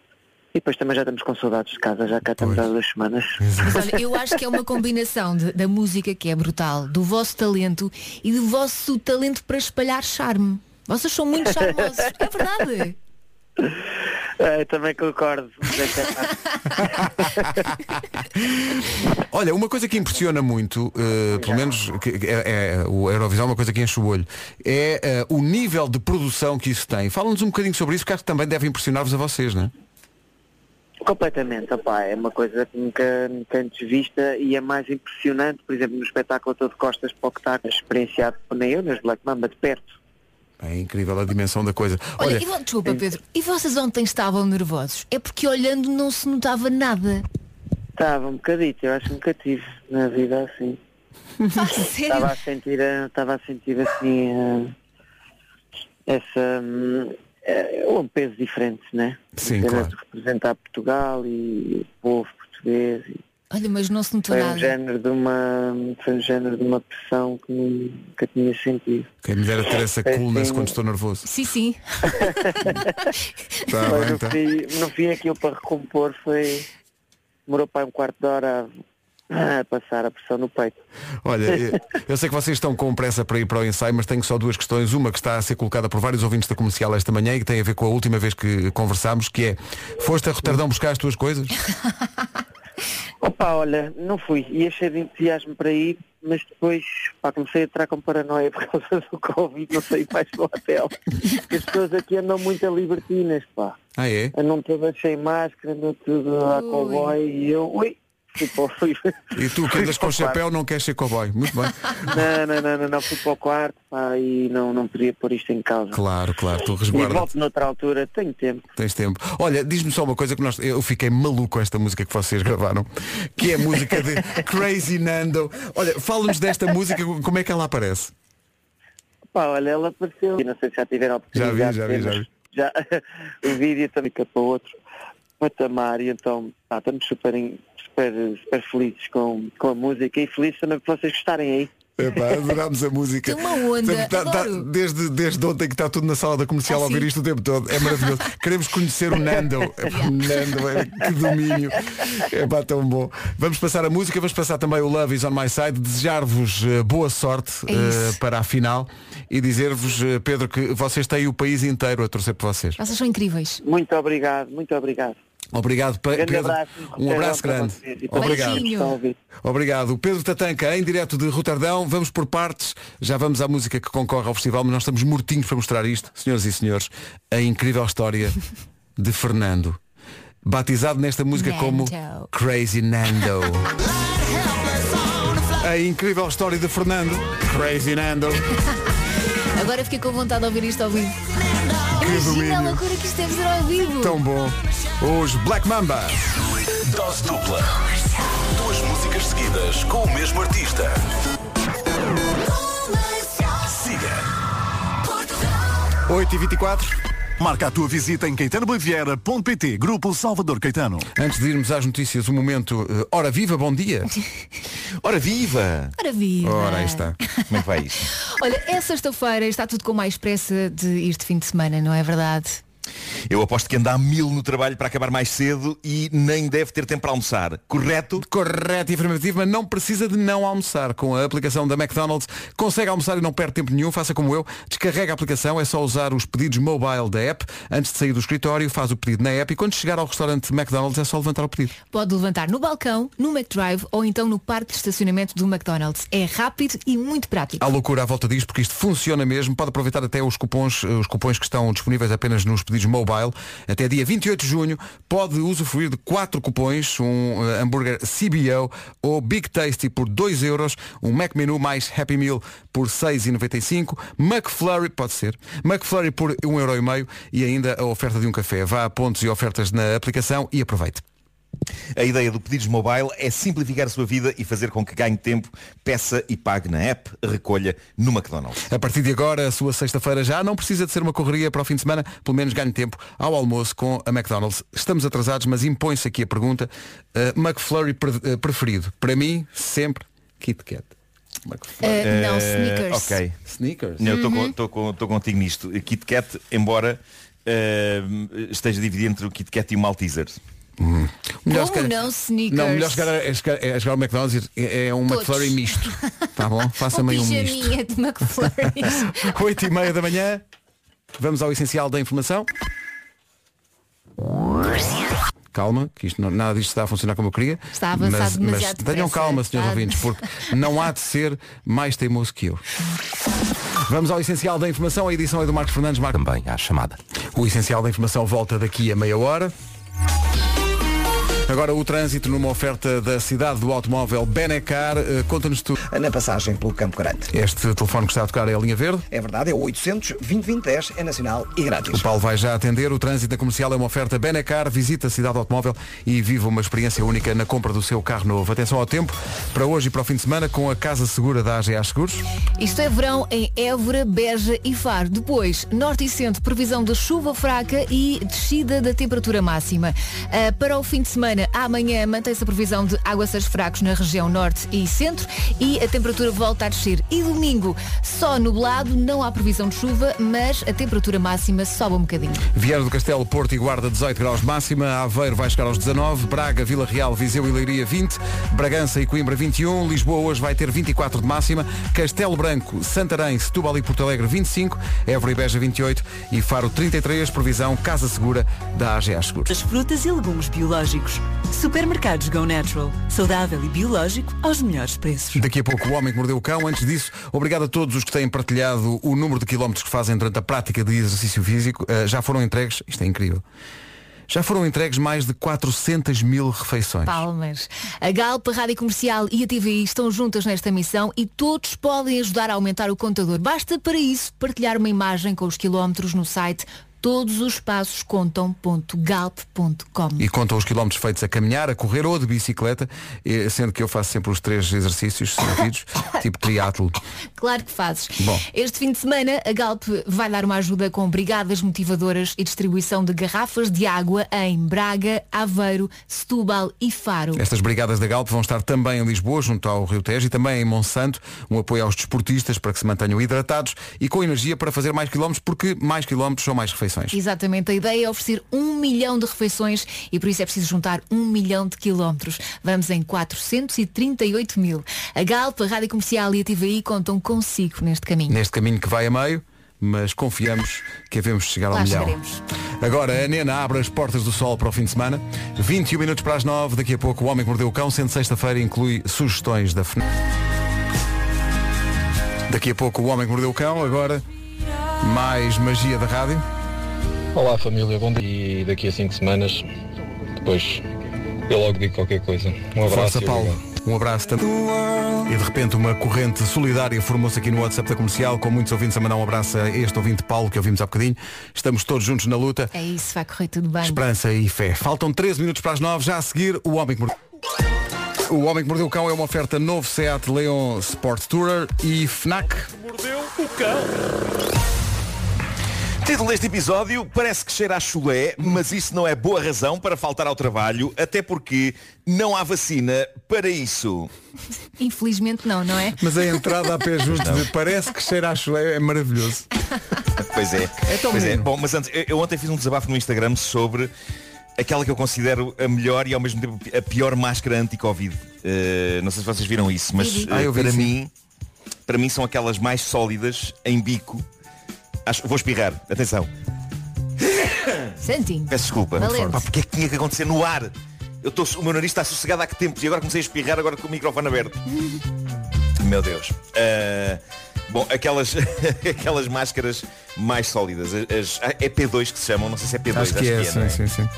E depois também já estamos com saudades de casa, já cá estamos há duas semanas. Mas olha, eu acho que é uma combinação de- da música que é brutal, do vosso talento e do vosso talento para espalhar charme. Vocês são muito charmosos. É verdade. É, também concordo. Olha, uma coisa que impressiona muito, eh, pelo menos é, é- o Eurovisão é uma coisa que enche o olho, é eh, o nível de produção que isso tem. Fala-nos um bocadinho sobre isso, porque acho que também deve impressionar-vos a vocês, não é? Completamente, opá, é uma coisa que nunca, nunca antes vista e é mais impressionante, por exemplo, no espetáculo todo costas para o que está experienciado nem eu, nas Black Mamba de perto. É incrível a dimensão da coisa. Olha, Olha, e desculpa Pedro, e vocês ontem estavam nervosos? É porque olhando não se notava nada. Estava um bocadito, eu acho que nunca tive na vida assim. Estava a sentir, eh, estava a sentir assim eh, essa um peso diferente, né? Sim, claro. representar Portugal e o povo português. E Olha, mas não se notou foi um nada. género de uma foi um género de uma pressão que nunca tinha sentido. quem me dera ter essa É coolness assim. quando estou nervoso. Sim, sim. Tá Foi bem, no, tá. fim, no fim aquilo para recompor foi. Demorou para um quarto de hora. Ah, passar a pressão no peito. Olha, eu- eu sei que vocês estão com pressa para ir para o ensaio, mas tenho só duas questões. Uma que está a ser colocada por vários ouvintes da comercial esta manhã e que tem a ver com a última vez que conversámos, que é foste a Roterdão buscar as tuas coisas? Opa, olha, não fui. Ia cheio de entusiasmo para ir, mas depois pá, comecei a entrar com paranoia por causa do Covid, não saí mais do hotel. Porque as pessoas aqui andam muito a libertinas, pá. Ah é? Andam todas sem máscara, andam tudo a cowboy e eu, ui, fui para o fui. E tu que andas com o chapéu não queres ser cowboy. Muito bem. Não, não, não, não, não, fui para o quarto, pá, e não, não podia pôr isto em causa. Claro, claro, tu E resguarda. volto noutra altura, tenho tempo. Tens tempo. Olha, diz-me só uma coisa que nós, eu fiquei maluco com esta música que vocês gravaram, que é a música de Crazy Nando. Olha, fala-nos desta música, como é que ela aparece? Pá, olha, ela apareceu. E não sei se já tiveram a Já vi, oportunidade já vi, já vi. já o vídeo também para outro patamar e então pá, estamos super, super, super felizes com, com a música e felizes também por vocês gostarem aí. Epá, adorámos a música. Uma onda, Tá- tá- desde, desde ontem que está tudo na sala da comercial a Ah, ouvir sim? isto o tempo todo. É maravilhoso. Queremos conhecer o Nando. Epá, Nando, é, que domínio. É pá, tão bom. Vamos passar a música, vamos passar também o Love is on my side. Desejar-vos eh, boa sorte É eh, para a final e dizer-vos, eh, Pedro, que vocês têm o país inteiro a torcer por vocês. Vocês são incríveis. Muito obrigado, muito obrigado. Obrigado, Pa- Grande Pedro. abraço. Um abraço grande. Obrigado. ouvir. Obrigado. Pedro Tatanca, em direto de Roterdão. Vamos por partes. Já vamos à música que concorre ao festival, mas nós estamos mortinhos para mostrar isto. Senhoras e senhores, a incrível história de Fernando. Batizado nesta música como Nando. Crazy Nando. A incrível história de Fernando. Crazy Nando. Agora fiquei com vontade de ouvir isto ao vivo. Que Imagina a loucura que ser ao vivo. Tão bom. Os Black Mamba. Dose dupla. Duas músicas seguidas com o mesmo artista. Siga. 8h24. Marca a tua visita em caetanoboiviera.pt Grupo Salvador Caetano. Antes de irmos às notícias, um momento. eh, Hora viva, bom dia. Ora viva! Ora viva. Ora, aí está. Como é que vai isto? Olha, é sexta-feira, está tudo com mais pressa de ir de fim de semana, não é verdade? Eu aposto que anda a mil no trabalho para acabar mais cedo e nem deve ter tempo para almoçar. Correto? Correto e afirmativo, mas não precisa de não almoçar. Com a aplicação da McDonald's, consegue almoçar e não perde tempo nenhum. Faça como eu. Descarrega a aplicação, é só usar os pedidos mobile da app. Antes de sair do escritório, faz o pedido na app e quando chegar ao restaurante McDonald's é só levantar o pedido. Pode levantar no balcão, no McDrive ou então no parque de estacionamento do McDonald's. É rápido e muito prático. Há loucura à volta disto porque isto funciona mesmo. Pode aproveitar até os cupons, os cupons que estão disponíveis apenas nos pedidos mobile. Até dia 28 de junho pode usufruir de quatro cupons, um eh, hambúrguer CBO ou Big Tasty por 2 euros, um Mac Menu mais Happy Meal por 6,95, McFlurry, pode ser, McFlurry por 1,5 euro e meio e ainda a oferta de um café. Vá a pontos e ofertas na aplicação e aproveite. A ideia do Pedidos Mobile é simplificar a sua vida e fazer com que ganhe tempo, peça e pague na app, recolha no McDonald's. A partir de agora, a sua sexta-feira já não precisa de ser uma correria para o fim de semana, pelo menos ganhe tempo ao almoço com a McDonald's. Estamos atrasados, mas impõe-se aqui a pergunta. Uh, McFlurry pre- uh, preferido? Para mim, sempre Kit Kat. McFlurry. Uh, não, Eh, sneakers. Ok. Sneakers? Não, eu estou Uhum. com- estou com- contigo nisto. Kit Kat, embora eh, esteja dividido entre o Kit Kat e o Malteser. Melhor Como não, sneakers? Não, melhor jogar, é, jogar- é jogar o McDonald's é, é um Todos. McFlurry misto. Tá bom? Faça-me um misto. pijaminha de McFlurry. 8 e meia da manhã. Vamos ao essencial da informação. Calma, que isto não- nada disto está a funcionar como eu queria. Está a avançar mas, mas demasiado tenham calma, senhores está- ouvintes, porque não há de ser mais teimoso que eu. Vamos ao essencial da informação. A edição é do Marcos Fernandes. Marcos. Também à chamada. O essencial da informação volta daqui a meia hora. Agora o trânsito numa oferta da cidade do automóvel Benecar. Eh, Conta-nos tu. Na passagem pelo Campo Grande. Este telefone que está a tocar é a linha verde. É verdade, é o 800 2010 é nacional e grátis. O Paulo vai já atender. O trânsito comercial é uma oferta Benecar. Visita a cidade do automóvel e viva uma experiência única na compra do seu carro novo. Atenção ao tempo para hoje e para o fim de semana com a Casa Segura da AGA Seguros. Isto é verão em Évora, Beja e Faro. Depois, norte e centro, previsão de chuva fraca e descida da temperatura máxima. Ah, para o fim de semana, semana, amanhã mantém-se a previsão de aguaceiros fracos na região norte e centro e a temperatura volta a descer. E domingo, só nublado, não há previsão de chuva, mas a temperatura máxima sobe um bocadinho. Viana do Castelo, Porto e Guarda 18 graus de máxima, Aveiro vai chegar aos 19, Braga, Vila Real, Viseu e Leiria 20, Bragança e Coimbra 21, Lisboa hoje vai ter 24 de máxima, Castelo Branco, Santarém, Setúbal e Porto Alegre 25, Évora e Beja 28 e Faro 33, previsão Casa Segura da AGA Seguros. As frutas e legumes biológicos. Supermercados Go Natural. Saudável e biológico aos melhores preços. Daqui a pouco o Homem que Mordeu o Cão. Antes disso, obrigado a todos os que têm partilhado o número de quilómetros que fazem durante a prática de exercício físico. Uh, já foram entregues, isto é incrível, já foram entregues mais de 400 mil refeições. Palmas. A Galp, a Rádio Comercial e a TVI estão juntas nesta missão e todos podem ajudar a aumentar o contador. Basta para isso partilhar uma imagem com os quilómetros no site todos os passos contam.galp.com. E contam os quilómetros feitos a caminhar, a correr ou de bicicleta, sendo que eu faço sempre os três exercícios seguidos, tipo triatlo. Claro que fazes. Bom. Este fim de semana a Galp vai dar uma ajuda com brigadas motivadoras e distribuição de garrafas de água em Braga, Aveiro, Setúbal e Faro. Estas brigadas da Galp vão estar também em Lisboa, junto ao Rio Tejo, e também em Monsanto, um apoio aos desportistas para que se mantenham hidratados e com energia para fazer mais quilómetros, porque mais quilómetros são mais refeições. Exatamente, a ideia é oferecer um milhão de refeições e por isso é preciso juntar um milhão de quilómetros. Vamos em 438 mil. A Galp, a Rádio Comercial e a TVI contam consigo neste caminho. Neste caminho que vai a meio, mas confiamos que havemos de chegar ao Lá milhão. chegaremos. Agora a Nena abre as portas do sol para o fim de semana. 21 minutos para as 9, daqui a pouco o Homem que Mordeu o Cão, sendo sexta-feira, inclui sugestões da FNAC. Daqui a pouco o Homem que Mordeu o Cão, agora mais magia da rádio. Olá família, bom dia. E daqui a cinco semanas, depois eu logo digo qualquer coisa. Um abraço. Força Paulo. obrigado. Um abraço também. E de repente uma corrente solidária formou-se aqui no WhatsApp da comercial, com muitos ouvintes a mandar um abraço a este ouvinte Paulo que ouvimos há bocadinho. Estamos todos juntos na luta. É isso, vai correr tudo bem. Esperança e fé. Faltam 13 minutos para as 9, já a seguir o Homem que Mordeu. O Homem que Mordeu o Cão é uma oferta novo Seat Leon Sport Tourer e FNAC. Mordeu o cão. Título deste episódio parece que cheira a chulé, mas isso não é boa razão para faltar ao trabalho, até porque não há vacina para isso. Infelizmente não, não é? Mas a entrada a pé justo de parece que cheira a chulé é maravilhoso. Pois é. É tão pois é. Bom, mas antes, eu, ontem fiz um desabafo no Instagram sobre aquela que eu considero a melhor e ao mesmo tempo a pior máscara anti-Covid. Eh, não sei se vocês viram isso, mas Ah, eh, eu vi, para sim. mim, para mim são aquelas mais sólidas em bico. Acho, vou espirrar, atenção. Santinho. Peço desculpa. Valente. Pá, porque é que tinha que acontecer no ar? Eu tô, o meu nariz está sossegado há que tempos e agora comecei a espirrar agora com o microfone aberto. Meu Deus. Ah, bom, aquelas, aquelas máscaras mais sólidas. As, as- é P2 que se chamam, não sei se é P2. Acho que é, não sim, sim, sim.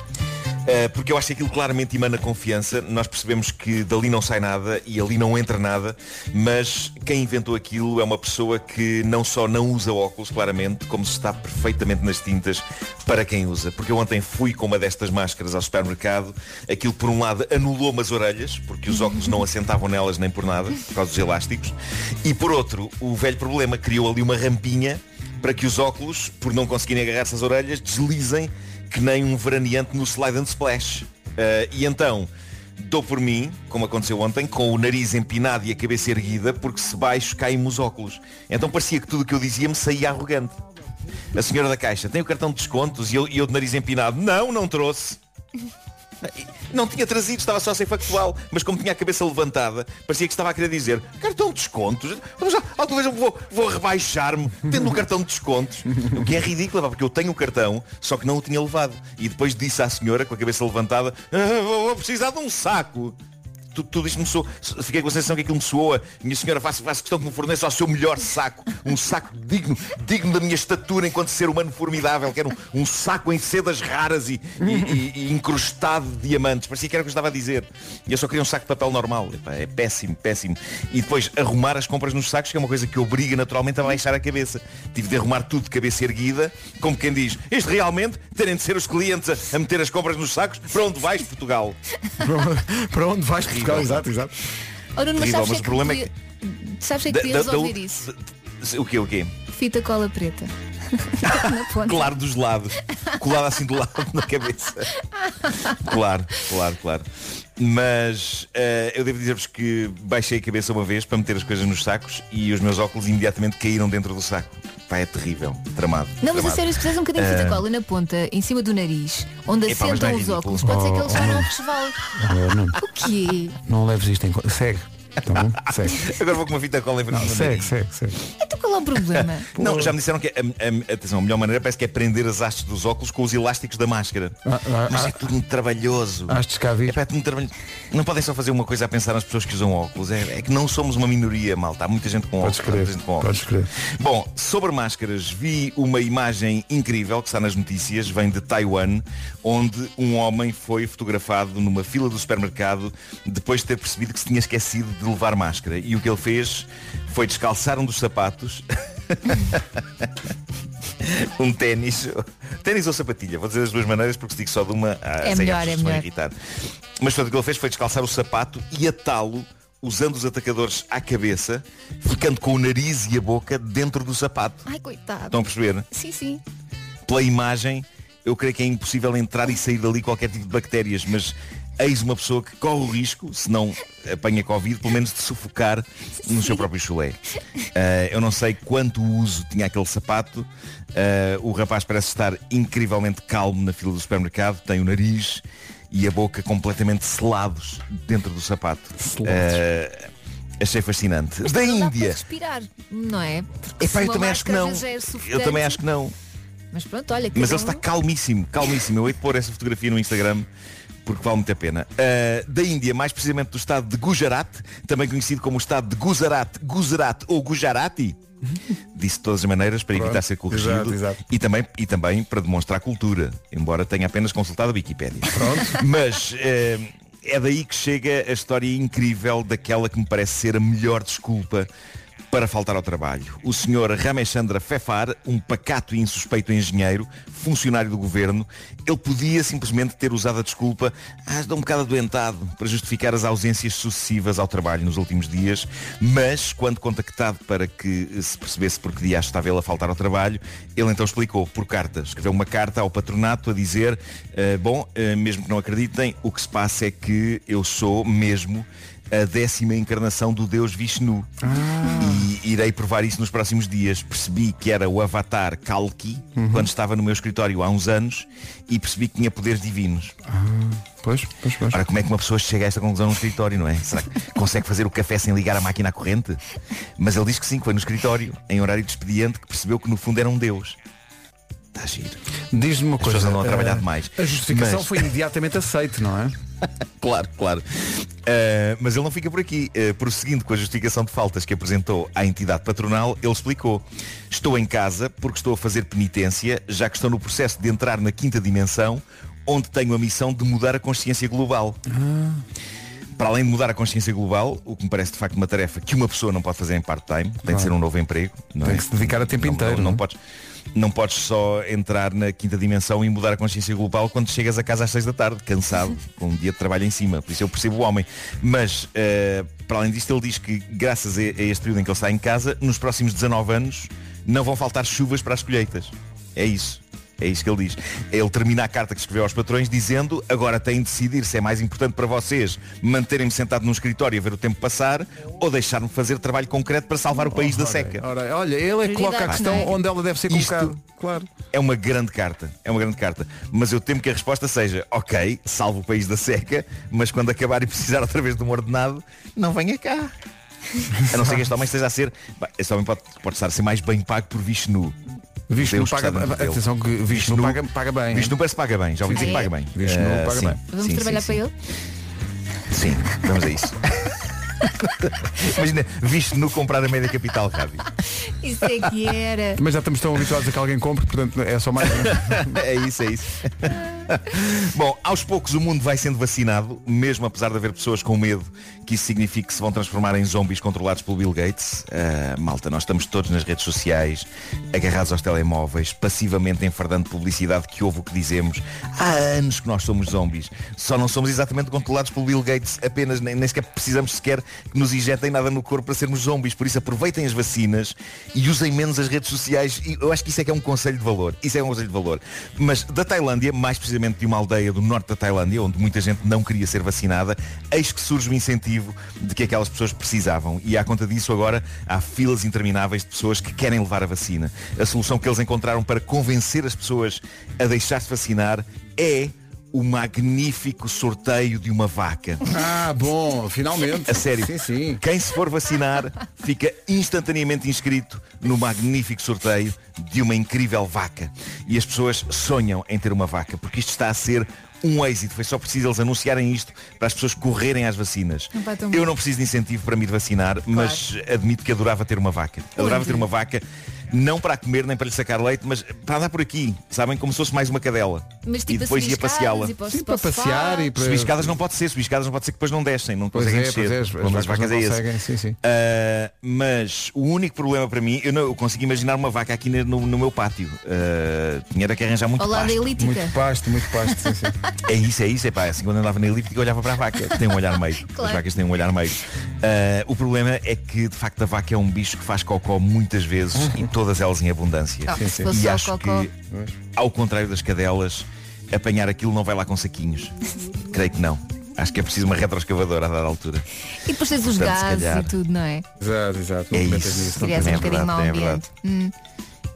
Uh, porque eu acho que aquilo claramente emana confiança. Nós percebemos que dali não sai nada e ali não entra nada, mas quem inventou aquilo é uma pessoa que não só não usa óculos, claramente, como se está perfeitamente nas tintas para quem usa. Porque eu ontem fui com uma destas máscaras ao supermercado, aquilo por um lado anulou-me as orelhas, porque os óculos não assentavam nelas nem por nada, por causa dos elásticos, e por outro, o velho problema criou ali uma rampinha para que os óculos, por não conseguirem agarrar-se às orelhas, deslizem que nem um veraneante no slide and splash. Uh, e então, dou por mim, como aconteceu ontem, com o nariz empinado e a cabeça erguida, porque se baixo caem-me os óculos. Então parecia que tudo o que eu dizia me saía arrogante. A senhora da caixa, tem o cartão de descontos? E eu, e eu de nariz empinado, não, não trouxe. Não tinha trazido, estava só a ser factual, mas como tinha a cabeça levantada, parecia que estava a querer dizer cartão de descontos. Vamos lá, alguma vez eu vou, vou rebaixar-me tendo um cartão de descontos. O que é ridículo, pá, porque eu tenho o cartão, só que não o tinha levado. E depois disse à senhora, com a cabeça levantada, "Ah, vou, vou precisar de um saco. Tudo, tudo isto me soou, fiquei com a sensação que aquilo me soa. Minha senhora, faço, faço questão que me forneça o seu melhor saco. Um saco digno, digno da minha estatura enquanto ser humano formidável. Quero um, um saco em sedas raras e, e- e- e incrustado de diamantes. Parecia que era o que eu estava a dizer. E eu só queria um saco de papel normal. Epá, é péssimo, péssimo. E depois arrumar as compras nos sacos, que é uma coisa que obriga naturalmente a baixar a cabeça. Tive de arrumar tudo de cabeça erguida, como quem diz, isto realmente terem de ser os clientes a, a meter as compras nos sacos, para onde vais, Portugal? Para onde vais Portugal? Exato, exato. Oh, Nuno, mas Terrível, sabes mas é o que problema é podia- Sabes é que da- ouvir isso? O quê, o quê? Fita cola preta. Claro dos lados. Colado assim do lado na cabeça. Claro, claro, claro. Mas eh, eu devo dizer-vos que baixei a cabeça uma vez para meter as coisas nos sacos e os meus óculos imediatamente caíram dentro do saco. Pá, é terrível, tramado. Não, mas a tramado. sério, se fizeres um bocadinho de fita Eh, cola na ponta, em cima do nariz, onde Epá, não assentam é os óculos, pode ser que eles já não resvalem. Não, O quê? não leves isto em conta. Segue. Tá bom? Segue. Agora vou com uma fita cola em frente Não, segue, segue, segue. Então qual é o problema? Não, já me disseram que a, a- atenção, a melhor maneira parece que é prender as hastes dos óculos com os elásticos da máscara. Ah, ah, Mas ah. é tudo muito trabalhoso. Hastes cá vir. Epá, é tudo muito trabalhoso. Não podem só fazer uma coisa a pensar nas pessoas que usam óculos. É, é que não somos uma minoria, malta. Há muita gente com Podes óculos. há muita crer, gente com óculos. podes crer. Bom, sobre máscaras, vi uma imagem incrível que está nas notícias, vem de Taiwan, onde um homem foi fotografado numa fila do supermercado depois de ter percebido que se tinha esquecido de levar máscara. E o que ele fez foi descalçar um dos sapatos. um ténis. Ténis ou sapatilha, vou dizer as duas maneiras porque se digo só de uma, ah, É melhor, é melhor. irritar. Mas portanto, o que ele fez foi descalçar o sapato e atá-lo usando os atacadores à cabeça, ficando com o nariz e a boca dentro do sapato. Ai, coitado. Estão a perceber? Sim, sim. Pela imagem, eu creio que é impossível entrar e sair dali qualquer tipo de bactérias, mas eis uma pessoa que corre o risco, se não apanha Covid, pelo menos de sufocar no seu próprio chulé. Ah, eu não sei quanto uso tinha aquele sapato. Ah, o rapaz parece estar incrivelmente calmo na fila do supermercado, tem o nariz e a boca completamente selados dentro do sapato. Ah, achei fascinante. Da Não dá para Índia. respirar, não é? Porque Epá, eu também acho que não. é Eu também acho que não. Mas pronto, olha. Mas ele está calmíssimo, calmíssimo. Eu hei de pôr essa fotografia no Instagram porque vale muito a pena. Ah, da Índia, mais precisamente do estado de Gujarat, também conhecido como o estado de Gujarat, Gujarat ou Gujarati. Disse de todas as maneiras para evitar ser corrigido exato, exato. E, também, e também para demonstrar cultura, embora tenha apenas consultado a Wikipédia. Mas eh, é daí que chega a história incrível daquela que me parece ser a melhor desculpa para faltar ao trabalho. O senhor Rameshandra Fefar, um pacato e insuspeito engenheiro, funcionário do governo, ele podia simplesmente ter usado a desculpa ah, estou um bocado adoentado para justificar as ausências sucessivas ao trabalho nos últimos dias, mas quando contactado para que se percebesse por que dia estava ele a faltar ao trabalho, ele então explicou por carta, escreveu uma carta ao patronato a dizer "Ah, bom, ah, mesmo que não acreditem, o que se passa é que eu sou mesmo a décima encarnação do Deus Vishnu. E irei provar isso nos próximos dias. Percebi que era o avatar Kalki quando estava no meu escritório há uns anos e percebi que tinha poderes divinos. Pois, pois, pois. Ora, como é que uma pessoa chega a esta conclusão no escritório, não é? Será que consegue fazer o café sem ligar a máquina à corrente? Mas ele diz que sim, que foi no escritório, em horário de expediente, que percebeu que no fundo era um Deus. Está giro. Diz-me uma As coisa. pessoas andam a trabalhar eh, demais. A justificação Mas- foi imediatamente aceite, não é? Claro, claro. Uh, mas ele não fica por aqui. Uh, prosseguindo com a justificação de faltas que apresentou à entidade patronal, ele explicou. Estou em casa porque estou a fazer penitência, já que estou no processo de entrar na quinta dimensão, onde tenho a missão de mudar a consciência global. Para além de mudar a consciência global, o que me parece de facto uma tarefa que uma pessoa não pode fazer em part-time, tem Claro. de ser um novo emprego. Não Tem é? que se dedicar a tempo Não- inteiro, Não, não não é? podes, não podes só entrar na quinta dimensão e mudar a consciência global quando chegas a casa às seis da tarde, cansado, com um dia de trabalho em cima. Por isso eu percebo o homem. Mas, eh, para além disto, ele diz que graças a, a este período em que ele está em casa, nos próximos 19 anos não vão faltar chuvas para as colheitas. É isso. É isso que ele diz. Ele termina a carta que escreveu aos patrões dizendo agora têm de decidir se é mais importante para vocês manterem-me sentado num escritório a ver o tempo passar ou deixar-me fazer trabalho concreto para salvar o país da seca. Ora, olha, ele é que coloca a questão é? onde ela deve ser colocada. Claro. É uma grande carta, é uma grande carta. Mas eu temo que a resposta seja, ok, salvo o país da seca, mas quando acabar e precisar outra vez de um ordenado, não venha cá. A não ser que este homem esteja a ser. Este homem pode, pode estar a ser mais bem pago por Vishnu. Vishnu Deus paga, dele. atenção que Vishnu, paga, paga bem. Vishnu parece que paga bem, já ouvi dizer que paga bem. Vishnu Eh, paga sim, bem. Vamos sim, trabalhar sim, para sim. ele? Sim, vamos a isso. Imagina, Vishnu comprar a média capital rádio. Isso é que era. Mas já estamos tão habituados a que alguém compre, portanto é só mais. é isso, é isso. Bom, aos poucos o mundo vai sendo vacinado, mesmo apesar de haver pessoas com medo que isso signifique que se vão transformar em zombies controlados pelo Bill Gates. Ah, malta, nós estamos todos nas redes sociais, agarrados aos telemóveis, passivamente enfardando publicidade que ouve o que dizemos. Há anos que nós somos zombies. Só não somos exatamente controlados pelo Bill Gates, apenas nem, nem sequer precisamos sequer que nos injetem nada no corpo para sermos zombies. Por isso aproveitem as vacinas e usem menos as redes sociais. E eu acho que isso é que é um conselho de valor. Isso é um conselho de valor. Mas da Tailândia, mais precisamente de uma aldeia do norte da Tailândia, onde muita gente não queria ser vacinada, eis que surge o incentivo de que aquelas pessoas precisavam. E à conta disso agora há filas intermináveis de pessoas que querem levar a vacina. A solução que eles encontraram para convencer as pessoas a deixar-se vacinar é o magnífico sorteio de uma vaca. Ah, bom, finalmente. A sério. Sim, sim. Quem se for vacinar fica instantaneamente inscrito no magnífico sorteio de uma incrível vaca. E as pessoas sonham em ter uma vaca, porque isto está a ser um êxito. Foi só preciso eles anunciarem isto para as pessoas correrem às vacinas. Não Eu não preciso de incentivo para me ir vacinar, mas admito que adorava ter uma vaca. Adorava Onde? ter uma vaca, não para comer nem para lhe sacar leite, mas para andar por aqui, sabem? Como se fosse mais uma cadela. Mas e tipo depois a ia subir escadas passeá-la. e Sim, para passear e para- Subiscadas não pode ser, subiscadas não pode ser que depois não descem, não Pois conseguem é, pois descer. é, as- as vacas é esse. sim, sim. Uh, mas o único problema para mim, eu, não, eu consigo imaginar uma vaca aqui no, no meu pátio. Uh, tinha era que arranjar muito da pasto. Muito pasto, muito pasto, sim, sim. É isso, é isso, é pá, assim quando andava na elíptica eu olhava para a vaca, tem um olhar meio. Claro. As vacas têm um olhar meio. Uh, o problema é que de facto a vaca é um bicho que faz cocó muitas vezes e todas elas em abundância. Ah, se fosse E acho que, ao contrário das cadelas, apanhar aquilo não vai lá com saquinhos. Creio que não. Acho que é preciso uma retroescavadora a dada altura. E depois tens os gases calhar- e tudo, não é? Exato, exato. Não É isso. nisso, não um é bocadinho mau verdade, é. Hum.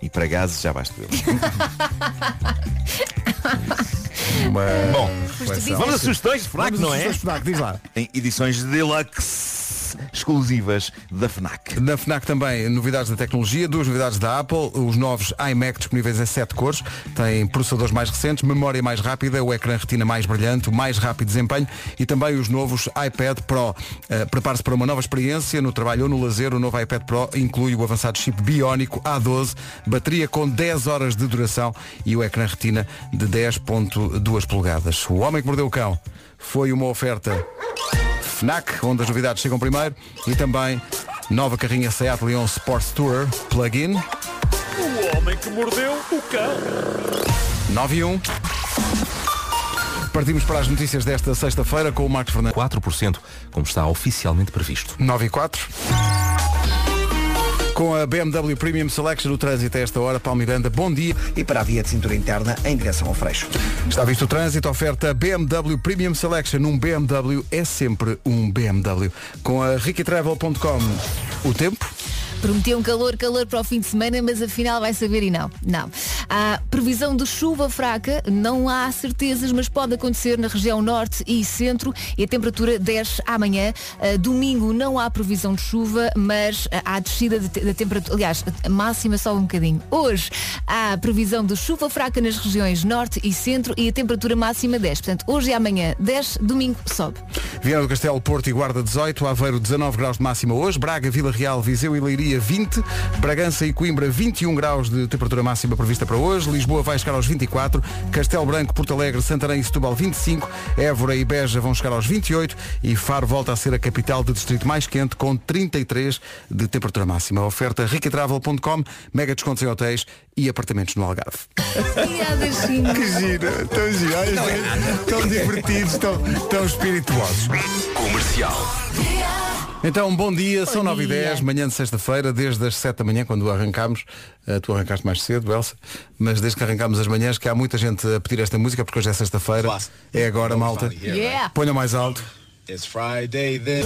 E para gases já basta eu. Uma... Bom, vamos a sugestões de FNAC, não é? sugestões FNAC, diz lá. Em edições deluxe exclusivas da FNAC. Na FNAC também novidades da tecnologia, duas novidades da Apple, os novos iMac disponíveis em sete cores, têm processadores mais recentes, memória mais rápida, o ecrã retina mais brilhante, mais rápido desempenho e também os novos iPad Pro. Uh, Prepare-se para uma nova experiência no trabalho ou no lazer, o novo iPad Pro inclui o avançado chip biónico A12, bateria com 10 horas de duração e o ecrã retina de 10.2 polegadas. O Homem que Mordeu o Cão foi uma oferta FNAC, onde as novidades chegam primeiro, e também nova carrinha Seat Leon Sports Tour Plug-in O homem que mordeu o cão. 9 e 1. Partimos para as notícias desta sexta-feira com o Marcos Fernandes. 4%, como está oficialmente previsto. 9 e 4. Com a BMW Premium Selection no trânsito a esta hora, Paulo Miranda, bom dia. E para a via de cintura interna em direção ao Freixo. Está visto o trânsito, oferta BMW Premium Selection. Um BMW é sempre um BMW. Com a riquitravel.com, o tempo. Prometeu um calor, calor para o fim de semana, mas afinal vai saber e não. Não. Há previsão de chuva fraca, não há certezas, mas pode acontecer na região norte e centro e a temperatura desce amanhã. Domingo não há previsão de chuva, mas há descida de te- da temperatura, aliás, a máxima só um bocadinho. Hoje há previsão de chuva fraca nas regiões norte e centro e a temperatura máxima desce. Portanto, hoje e amanhã desce, domingo sobe. Viana do Castelo, Porto e Guarda 18, Aveiro 19 graus de máxima hoje, Braga, Vila Real, Viseu e Leiria 20, Bragança e Coimbra 21 graus de temperatura máxima prevista para hoje, Lisboa vai chegar aos 24, Castelo Branco, Porto Alegre, Santarém e Setúbal 25, Évora e Beja vão chegar aos 28 e Faro volta a ser a capital do distrito mais quente com 33 de temperatura máxima. Oferta riquitravel.com, mega descontos em hotéis e apartamentos no Algarve. Que gira, tão gira, olha, tão divertidos, tão, tão espirituosos. Comercial. Então, bom dia, são 9 e dia. 10, manhã de sexta-feira, desde as 7 da manhã, quando arrancámos, eh, tu arrancaste mais cedo, Elsa, mas desde que arrancámos as manhãs, que há muita gente a pedir esta música, porque hoje é sexta-feira, é agora, malta. Yeah. Ponha mais alto, It's Friday then.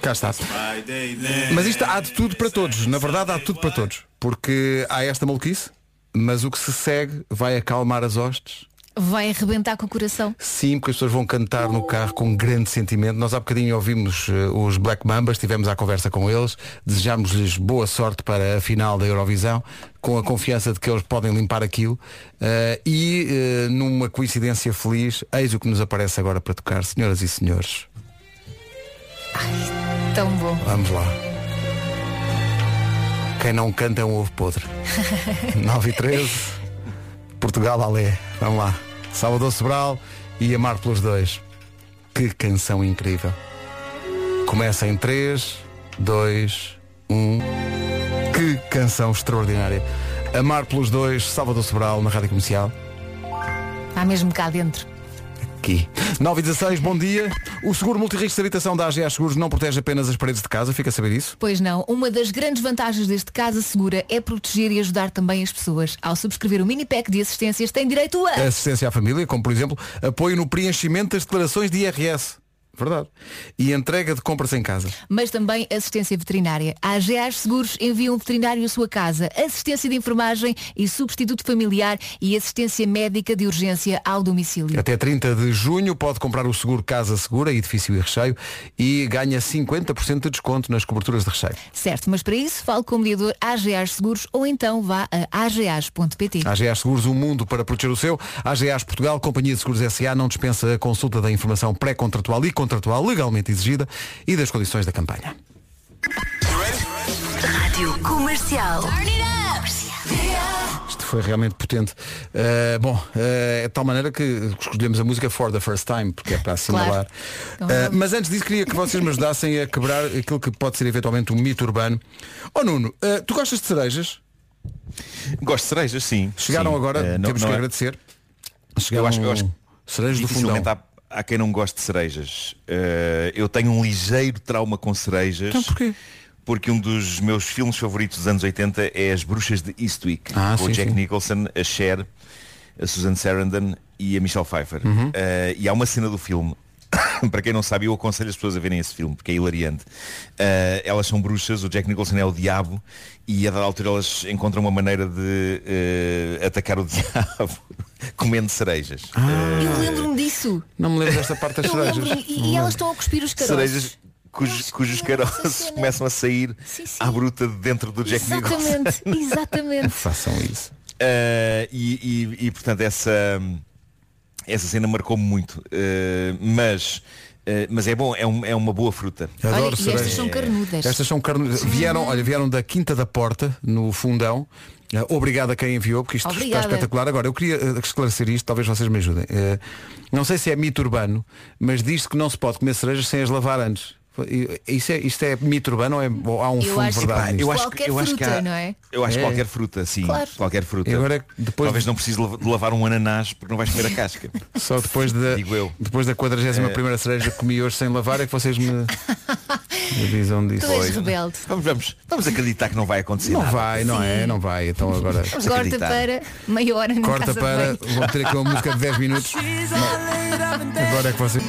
cá está. Friday then. Mas isto há de tudo para todos, na verdade há de tudo para todos, porque há esta maluquice, mas o que se segue vai acalmar as hostes. Vai arrebentar com o coração. Sim, porque as pessoas vão cantar no carro com grande sentimento. Nós há bocadinho ouvimos eh, os Black Mambas, tivemos a conversa com eles, desejámos-lhes boa sorte para a final da Eurovisão, com a confiança de que eles podem limpar aquilo. Eh, e eh, numa coincidência feliz, eis o que nos aparece agora para tocar, senhoras e senhores. Tão bom. Vamos lá. Quem não canta é um ovo podre. 9 e 13. Portugal, alé. Vamos lá. Salvador Sobral e Amar pelos dois. Que canção incrível. Começa em 3, 2, 1. Que canção extraordinária. Amar pelos dois, Salvador Sobral na Rádio Comercial. Há mesmo cá dentro. Aqui. 9 e 16, bom dia. O seguro multirrisco de habitação da AGA Seguros não protege apenas as paredes de casa, fica a saber isso? Pois não, uma das grandes vantagens deste Casa Segura é proteger e ajudar também as pessoas. Ao subscrever o mini pack de assistências tem direito a... Assistência à família, como por exemplo, apoio no preenchimento das declarações de IRS. Verdade. E entrega de compras em casa. Mas também assistência veterinária. A AGA Seguros envia um veterinário à sua casa, assistência de enfermagem e substituto familiar e assistência médica de urgência ao domicílio. Até 30 de junho pode comprar o seguro Casa Segura, edifício e recheio, e ganha 50% de desconto nas coberturas de recheio. Certo, mas para isso fale com o mediador AGA Seguros ou então vá a agas.pt. AGA Seguros, um mundo para proteger o seu. AGA Portugal, Companhia de Seguros SA, não dispensa a consulta da informação pré-contratual e contratual legalmente exigida e das condições da campanha. Rádio Comercial. Isto foi realmente potente. Uh, bom, uh, é de tal maneira que escolhemos a música For the First Time, porque é para assinalar. Claro. Uh, mas antes disso queria que vocês me ajudassem a quebrar aquilo que pode ser eventualmente um mito urbano. Oh Nuno, uh, tu gostas de cerejas? Gosto de cerejas, sim. Chegaram Sim. agora, Eh, não- temos não que é- agradecer. Eu Chegaram acho, eu acho cerejas do fundão. há, há quem não goste de cerejas. Eh, eu tenho um ligeiro trauma com cerejas. Então porquê? Porque um dos meus filmes favoritos dos anos 80 é As Bruxas de Eastwick, Ah, com o sim, Jack sim. Nicholson, a Cher, a Susan Sarandon e a Michelle Pfeiffer. Uhum. Eh, e há uma cena do filme, para quem não sabe, eu aconselho as pessoas a verem esse filme, porque é hilariante. Eh, elas são bruxas, o Jack Nicholson é o diabo e a dada altura elas encontram uma maneira de eh, atacar o diabo comendo cerejas. Eh, Eu lembro-me disso. Não me lembro desta parte das Eu cerejas. E, e elas estão a cuspir os caroços. cerejas cujos, cujos caroços começam a sair à bruta de dentro do Jack Nicholson. Exatamente, exatamente. Façam isso. Uh, e, e- e, portanto essa, essa cena marcou-me muito. Uh, mas, uh, mas é bom, é, um- é uma boa fruta. Adoro Olha, e estas são carnudas. Estas são carnudas. Vieram, olha, vieram da Quinta da Porta, no fundão. Eh, Obrigado a quem enviou, porque isto Obrigada. está espetacular. Agora, eu queria esclarecer isto, talvez vocês me ajudem. Não sei se é mito urbano, mas diz-se que não se pode comer cerejas sem as lavar antes. Isso é, isto é mito urbano ou, é, ou há um Eu fundo acho de que verdade nisto? eu acho, Qualquer que- eu acho que fruta, há- não é? Eu acho É. qualquer fruta, sim. Claro. Qualquer fruta. E agora, depois- Talvez não precise de lavar um ananás porque não vais comer a casca. Só depois da, Digo eu. depois da 41 primeira cereja que comi hoje sem lavar é que vocês me, me avisam disso. Tu rebelde. Vamos, vamos, vamos acreditar que não vai acontecer Não nada. vai, não é? Não vai. Então agora. Vamos Corta acreditar. para meia hora na Corta casa para. de. Vou ter aqui uma música de 10 minutos. Agora é que você.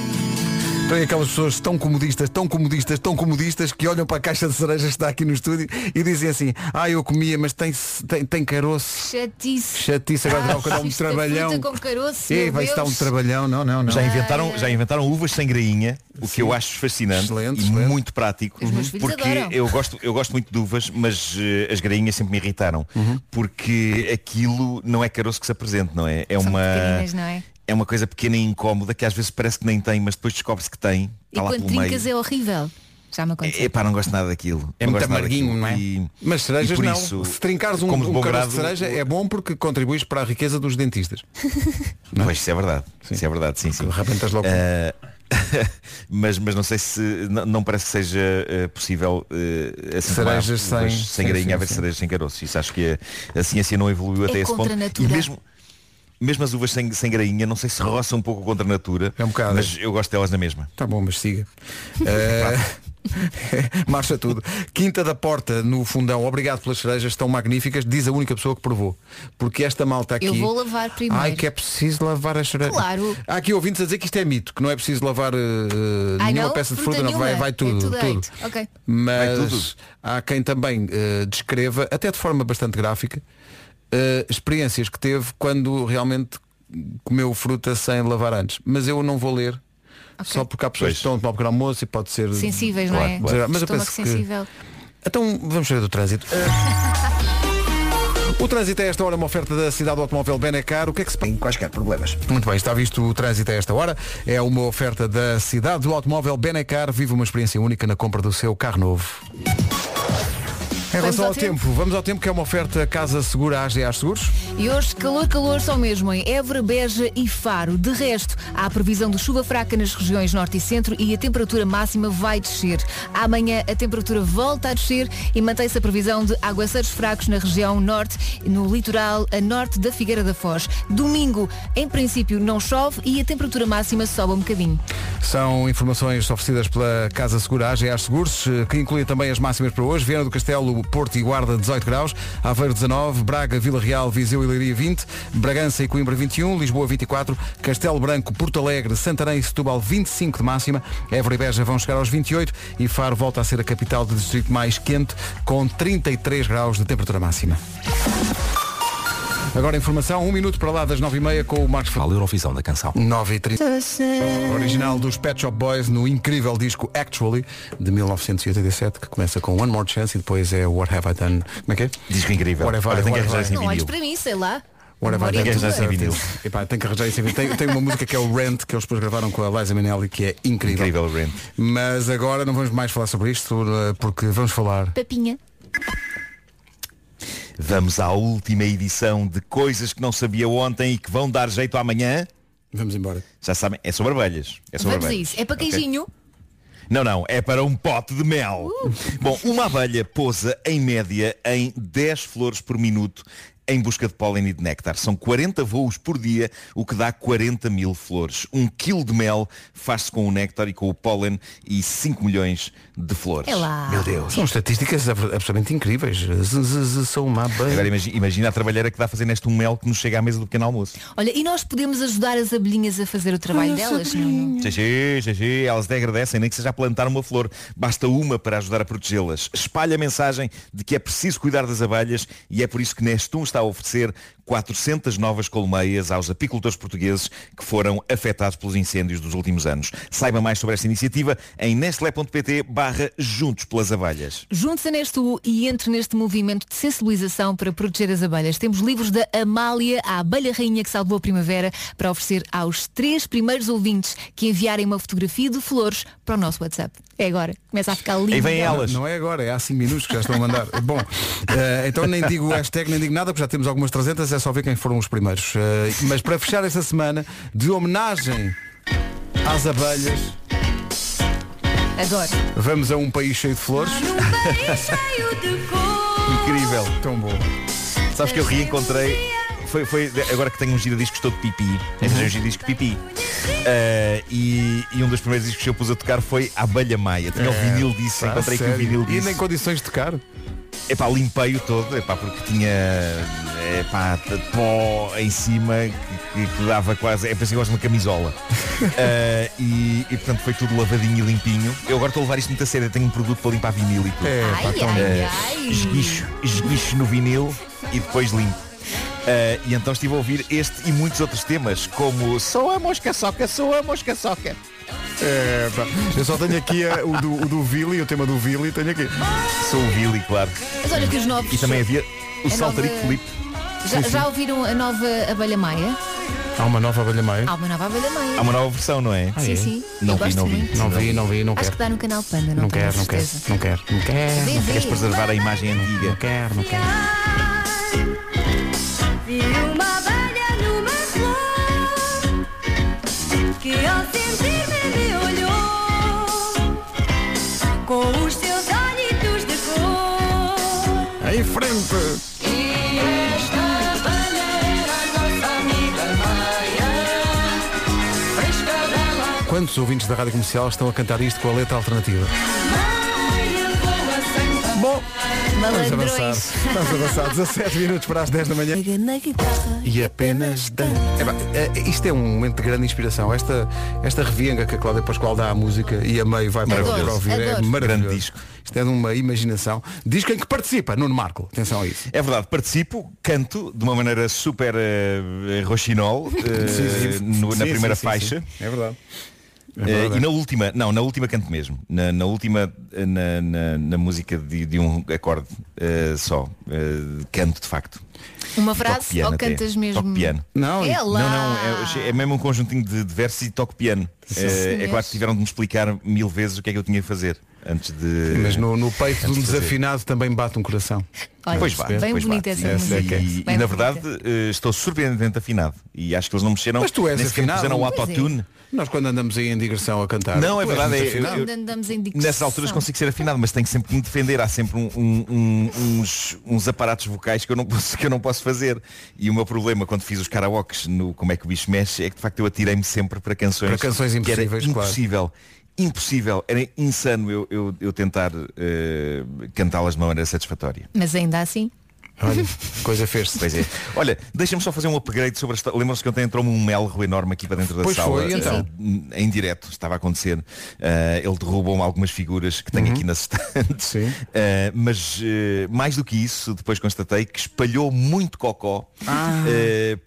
Tem aquelas pessoas tão comodistas, tão comodistas, tão comodistas que olham para a caixa de cerejas que está aqui no estúdio e dizem assim, ah eu comia, mas tem, tem, tem caroço. Chatice. Chatice, agora Ah, dá um isto é trabalhão. com caroço, Ei, vai estar um trabalhão, não, não, não. Já inventaram, já inventaram uvas sem grainha, o Sim. que eu acho fascinante Excelente, e excelente. muito prático. Filhos porque adoram. eu gosto, eu gosto muito de uvas, mas eh, as grainhas sempre me irritaram. Uhum. Porque aquilo não é caroço que se apresente, não é? É São uma. não é? É uma coisa pequena e incómoda que às vezes parece que nem tem, mas depois descobre-se que tem. E Está lá quando pelo trincas meio. é horrível. Já me aconteceu. Epá, não gosto nada daquilo. É Não muito amarguinho, não é? E- Mas cerejas por não. isso, Se trincares um, um bom caroço de grado, cereja é bom porque contribuis para a riqueza dos dentistas. Pois, isso é verdade. Isso é verdade, sim, sim. Rebentas logo. Eh, mas, mas não sei se não, não parece que seja eh, possível uh, assim Cerejas sem- sim, sem grainha sim, haver sim. cerejas sem caroço. Isso acho que a, a ciência não evoluiu É até esse ponto. E natura. mesmo, mesmo as uvas sem, sem grainha, não sei se roça um pouco contra a natura, É um bocado. mas eu gosto delas na mesma. Tá bom, mas siga. Eh, Marcha tudo. Quinta da Porta, no fundão. Obrigado pelas cerejas, estão magníficas. Diz a única pessoa que provou. Porque esta malta aqui. Eu vou lavar primeiro. Ai, que é preciso lavar as cerejas. Claro. Há aqui ouvintes a dizer que isto é mito, que não é preciso lavar Ai, nenhuma não? peça de Fruta não vai, vai É tudo. tudo tudo. hate. Ok. Vai tudo. Mas há quem também eh, descreva, até de forma bastante gráfica, eh, experiências que teve quando realmente comeu fruta sem lavar antes. Mas eu não vou ler. Só porque há pessoas Pois. que estão a tomar pequeno almoço e pode ser Sensíveis, não é? claro. Mas eu Estômago penso que- sensível. Então vamos saber do trânsito. O trânsito a esta hora é uma oferta da cidade do automóvel Benecar. O que é que se passa? Quaisquer problemas. Muito bem, está visto o trânsito a esta hora. É uma oferta da cidade do automóvel Benecar. Vive uma experiência única na compra do seu carro novo. Em relação ao tempo, vamos ao tempo que é uma oferta Casa Segura AGA Seguros. E hoje calor, calor só mesmo em Évora, Beja e Faro. De resto, há previsão de chuva fraca nas regiões norte e centro e a temperatura máxima vai descer. Amanhã a temperatura volta a descer e mantém-se a previsão de aguaceiros fracos na região norte e no litoral a norte da Figueira da Foz. Domingo, em princípio, não chove e a temperatura máxima sobe um bocadinho. São informações oferecidas pela Casa Segura AGA Seguros, eh, que incluem também as máximas para hoje. Viana do Castelo, Porto e Guarda 18 graus, Aveiro 19, Braga, Vila Real, Viseu e Leiria 20, Bragança e Coimbra 21, Lisboa 24, Castelo Branco, Porto Alegre, Santarém e Setúbal 25 de máxima, Évora e Beja vão chegar aos 28 e Faro volta a ser a capital do distrito mais quente com 33 graus de temperatura máxima. Agora a informação, um minuto para lá das 9h30 com o Marcos Fala Eurovisão da canção. 9h30. Original dos Pet Shop Boys no incrível disco Actually de 1987 que começa com One More Chance e depois é What Have I Done. Como é que é? Disco incrível. What have I, Olha, tem que what have arranjar I- esse Não olhes para mim, sei lá. What have I done? tua. arranjar esse vinil. Epá, tem que arranjar esse vinil. Tem, tem uma música que é o Rent que eles depois gravaram com a Liza Minnelli que é incrível. Incrível Rent. Mas agora não vamos mais falar sobre isto eh, porque vamos falar. Papinha. Vamos à última edição de coisas que não sabia ontem e que vão dar jeito amanhã. Vamos embora. Já sabem, é sobre abelhas. É sobre Vamos abelhas. isso. É para queijinho. Não, não, é para um pote de mel. Bom, uma abelha pousa em média em 10 flores por minuto em busca de pólen e de néctar. São 40 voos por dia, o que dá 40 mil flores. Um quilo de mel faz-se com o néctar e com o pólen e 5 milhões de flores. É lá. Meu Deus. São estatísticas ab- absolutamente incríveis. Z- z- z- Sou uma abelha. Agora imagina, imagina a trabalheira que dá a fazer neste um mel que nos chega à mesa do pequeno almoço. Olha, e nós podemos ajudar as abelhinhas a fazer o trabalho delas? Não. Xixi, xixi, elas até agradecem, nem que seja a plantar uma flor. Basta uma para ajudar a protegê-las. Espalha a mensagem de que é preciso cuidar das abelhas e é por isso que Nestum está a oferecer 400 novas colmeias aos apicultores portugueses que foram afetados pelos incêndios dos últimos anos. Saiba mais sobre esta iniciativa em nestlé.pt barra juntos pelas abelhas. Junte-se a Nestu e entre neste movimento de sensibilização para proteger as abelhas. Temos livros da Amália, a abelha rainha que salvou a primavera, para oferecer aos três primeiros ouvintes que enviarem uma fotografia de flores para o nosso WhatsApp. É agora. Começa a ficar lindo. Aí vem Não, elas. Não é agora, é há 5 minutos que já estão a mandar. Bom, eh, então nem digo hashtag, nem digo nada, porque já temos algumas 300, é só ver quem foram os primeiros. Eh, mas para fechar esta semana, de homenagem às abelhas, Adoro. vamos a um país cheio de flores. Incrível. Tão bom. Sabes que eu reencontrei. Foi, foi agora que tenho um giradiscos todo pipi. Arranjei um giradisco pipi. Ah, e, e um dos primeiros discos que eu pus a tocar foi a Abelha Maia. Tinha o vinil disso, encontrei aqui o vinil E nem disso. condições de tocar. Epá, limpei-o todo, epá, porque tinha epá, t- pó em cima que, que- que dava quase. É para que gosto de uma camisola. Ah, e, e, portanto foi tudo lavadinho e limpinho. Eu agora estou a levar isto muito a sério, eu tenho um produto para limpar vinil e tudo. É, pá, Ai, tão ai, esguicho, esguicho no vinil e depois limpo. Ah, e então estive a ouvir este e muitos outros temas, como Sou a mosca soca, sou a mosca soca. É, pá. Eu só tenho aqui eh, o, do, o do Vili, o tema do Vili, tenho aqui. Sou o Billy, claro. Mas olha que os novos. E também havia o A Saltarico nova- Felipe. Já, já ouviram a nova abelha Maia? Há uma nova abelha meia. Há uma nova abelha Maia. Há uma nova versão, não é? Sim, sim. Não Eu vi, não vi. muito. Não vi, não vi, não Acho que dá no canal Panda, não, Não quero, não quero, não quero, não quero. Vê. Queres preservar a imagem antiga? Não quero, não quero. Vi uma abelha numa flor que ao sentir-me me olhou com os seus olhitos de cor. Em frente! Quantos ouvintes da Rádio Comercial estão a cantar isto com a letra alternativa? Bom, vamos avançar. Vamos avançar. 17 minutos para as 10 da manhã. na. E apenas dan. Epá, é, isto é um momento de grande inspiração. Esta, esta revienga que a Cláudia Pascoal dá à música e a meio vai para, Adoro, ouvir é adoro. maravilhoso. Grande disco. Isto é de uma imaginação. Disco em que participa Nuno Marco. Atenção a isso. É verdade, participo, canto de uma maneira super uh, roxinol eh, Sim, sim. no- na Sim, primeira sim, sim, faixa. sim. É verdade. É verdade. e na última, não, na última canto mesmo. Na, na última, na, na- na música de, de um acorde eh, só. Eh, canto de facto. Uma frase piano ou até. cantas mesmo? Toco piano. Não, É lá. Não, não, é, é mesmo um conjuntinho de, de versos e toco piano. Sim, Eh, é claro que tiveram de me explicar mil vezes o que é que eu tinha que fazer. antes de. Mas no, no peito de um desafinado também bate um coração. Olha, Pois vai, bem pois bonita bate. essa música. é é. Bem E, e, na verdade eh, estou surpreendentemente afinado. E acho que eles não mexeram. Mas tu és afinado. puseram o é. autotune. Nós quando andamos aí em digressão a cantar. Não, é verdade, é- afinado. Ainda andamos em dicção. Nessas alturas consigo ser afinado, mas tenho sempre que me defender. Há sempre um- um- um- uns, uns aparatos vocais que eu, não posso, que eu não posso fazer. E o meu problema quando fiz os karaokes no Como é que o bicho mexe é que de facto eu atirei-me sempre para canções, Para canções que era impossíveis, claro. impossível. Impossível, era insano eu, eu, eu tentar eh, cantá-las de uma maneira satisfatória. Mas ainda assim. Olha, coisa fez-se. Pois é. Olha, deixa-me só fazer um upgrade sobre a história. Lembram-se que ontem entrou-me um melro enorme aqui para dentro da Pois sala. foi, então. eh, Em direto, estava a acontecer. Eh, ele derrubou algumas figuras que tenho Uhum. aqui nas estantes. Eh, mas eh, mais do que isso, depois constatei que espalhou muito cocó Ah.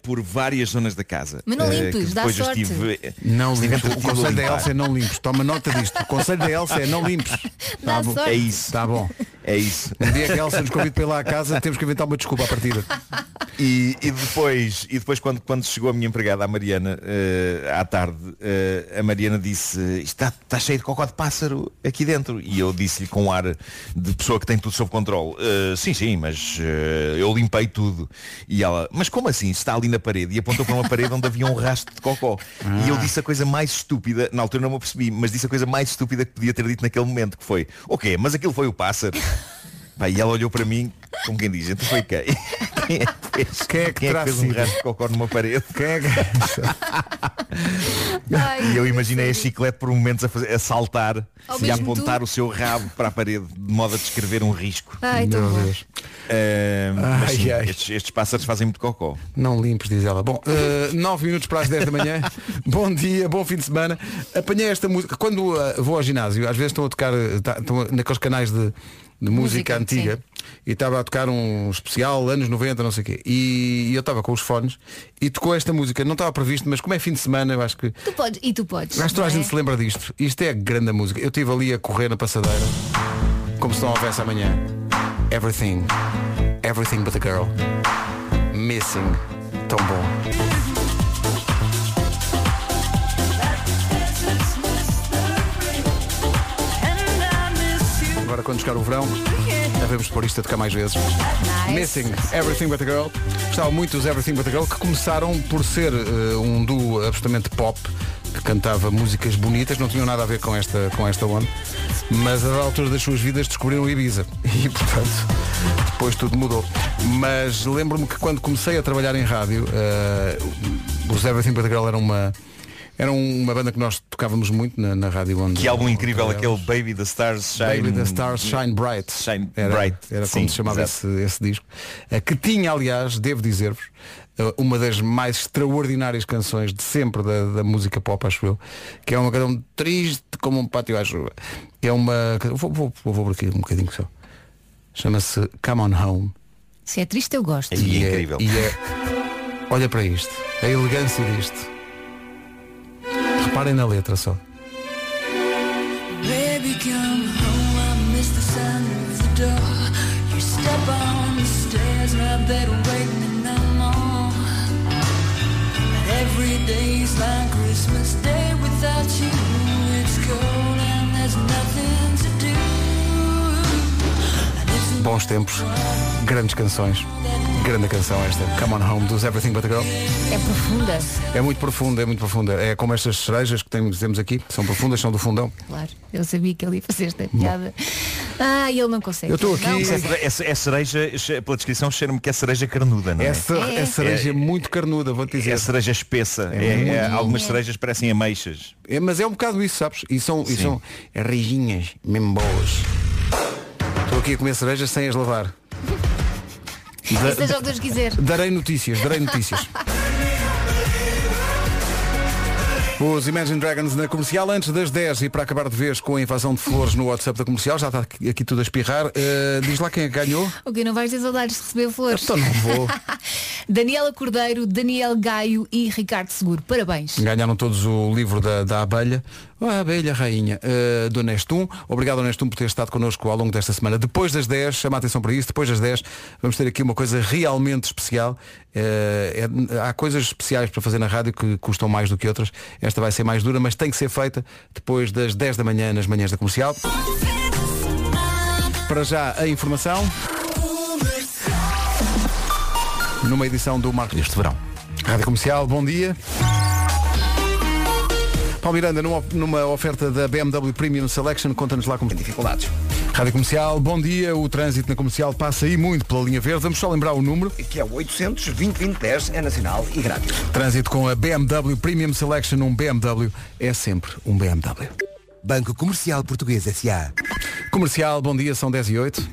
por várias zonas da casa. Mas não limpes, dá sorte. estive, Não limpes. O conselho da. Elsa é não limpes. Toma nota disto. O conselho da Elsa é não limpes. Dá Tá bom. sorte. É isso. Tá bom. É isso. Um dia que a Elsa nos convide para ir lá à casa, temos que inventar uma desculpa à partida. E, e depois, e depois quando, quando chegou a minha empregada, a Mariana, eh, à tarde, eh, a Mariana disse, está, está cheio de cocó de pássaro aqui dentro. E eu disse-lhe com um ar de pessoa que tem tudo sob controle, "Eh, sim, sim, mas eu limpei tudo. E ela, mas como assim? Está ali na parede. E apontou para uma parede onde havia um rastro de cocó. E eu disse a coisa mais estúpida, na altura não me apercebi, mas disse a coisa mais estúpida que podia ter dito naquele momento, que foi, ok, mas aquilo foi o pássaro. Pá, e ela olhou para mim, como quem diz, então foi quem? Quem é que fez, Quem é que terá fez um rastro de cocó numa parede? Quem é que... E eu imaginei a chiclete por momentos a, fazer, a saltar Ao e a apontar tu? o seu rabo para a parede, de modo a descrever um risco. Ai, bom. Eh, mas Ai, sim, ai. Estes, estes pássaros fazem muito cocó. Não limpes, diz ela. Bom, 9 minutos para as 10 da manhã. bom dia, bom fim de semana. Apanhei esta música. Quando eh, vou ao ginásio, às vezes estão a tocar, eh, tá- estão naqueles canais de, de música, Música, antiga. E estava a tocar um especial, anos 90, não sei o quê. E, e eu estava com os fones e tocou esta música. Não estava previsto, mas como é fim de semana, eu acho que. Tu podes, e tu podes. Acho que toda a é? gente se lembra disto. Isto é grande música. Eu estive ali a correr na passadeira, como se não houvesse amanhã. Everything. Everything but the girl. Missing. Tão bom. Agora quando chegar o verão, devemos pôr isto a tocar mais vezes. Missing Everything But a Girl. Gostava muito dos Everything But a Girl, que começaram por ser eh, um duo absolutamente pop, que cantava músicas bonitas, não tinham nada a ver com esta, com esta onda, mas a altura das suas vidas descobriram Ibiza. E portanto, depois tudo mudou. Mas lembro-me que quando comecei a trabalhar em rádio, eh, os Everything But a Girl eram uma. Era uma banda que nós tocávamos muito na, na rádio onde. Que álbum incrível, aquele Baby the Stars Shine. Baby the Stars Shine Bright. Shine era, Bright. Era Sim, como se chamava esse, esse disco. Eh, Que tinha, aliás, devo dizer-vos, eh, uma das mais extraordinárias canções de sempre da, da música pop, acho eu, que é uma canção triste como um pátio à chuva. É uma. Vou, vou, vou, vou por aqui um bocadinho só. Chama-se Come On Home. Se é triste, eu gosto. E é, e é- olha para isto. A elegância disto. Reparem na letra só. Baby, come home. I miss the sound of the door. You step on the stairs, wake me no more. Every day's like Christmas Day without you. It's cold and there's nothing to do. Bons tempos, grandes canções. Grande canção esta. Come on home dos Everything But a Girl. É profunda. É muito profunda, é muito profunda. É como estas cerejas que temos, temos aqui, são profundas, são do fundão. Claro. Eu sabia que ele ia fazer esta piada. Ah, ele não consegue. Eu estou aqui- é, é- é cereja, pela descrição, cheira-me que é cereja carnuda, não é? Essa é, cereja muito carnuda, vou-te dizer. É cereja espessa. É É- é- algumas cerejas parecem ameixas. É, mas é um bocado isso, sabes? E são, e são rijinhas, mesmo boas. Estou aqui a comer cerejas sem as lavar. Da- Seja o que Deus quiser. Darei notícias, darei notícias. Os Imagine Dragons na comercial antes das 10 e para acabar de vez com a invasão de flores no WhatsApp da comercial, já está aqui, aqui tudo a espirrar. Uh, diz lá quem é ganhou. O que não vais ter saudades de receber flores. Então não vou. Daniela Cordeiro, Daniel Gaio e Ricardo Seguro. Parabéns. Ganharam todos o livro da, da abelha. A abelha rainha uh, do Nestum. Obrigado Nestum por ter estado connosco ao longo desta semana. Depois das 10, chama a atenção para isso, depois das 10 vamos ter aqui uma coisa realmente especial. Uh, é- há coisas especiais para fazer na rádio que custam mais do que outras. Esta vai ser mais dura, mas tem que ser feita depois das 10 da manhã nas manhãs da comercial. Para já a informação. Numa edição do Marco Este verão. Rádio Comercial, bom dia. Paulo Miranda, numa, numa oferta da BMW Premium Selection, conta-nos lá como dificuldades. Rádio Comercial, bom dia. O trânsito na comercial passa aí muito pela linha verde. Vamos só lembrar o número. Que é o 800 2010 é nacional e grátis. Trânsito com a BMW Premium Selection, um BMW é sempre um BMW. Banco Comercial Português S.A. Comercial, bom dia, são 10 e 8.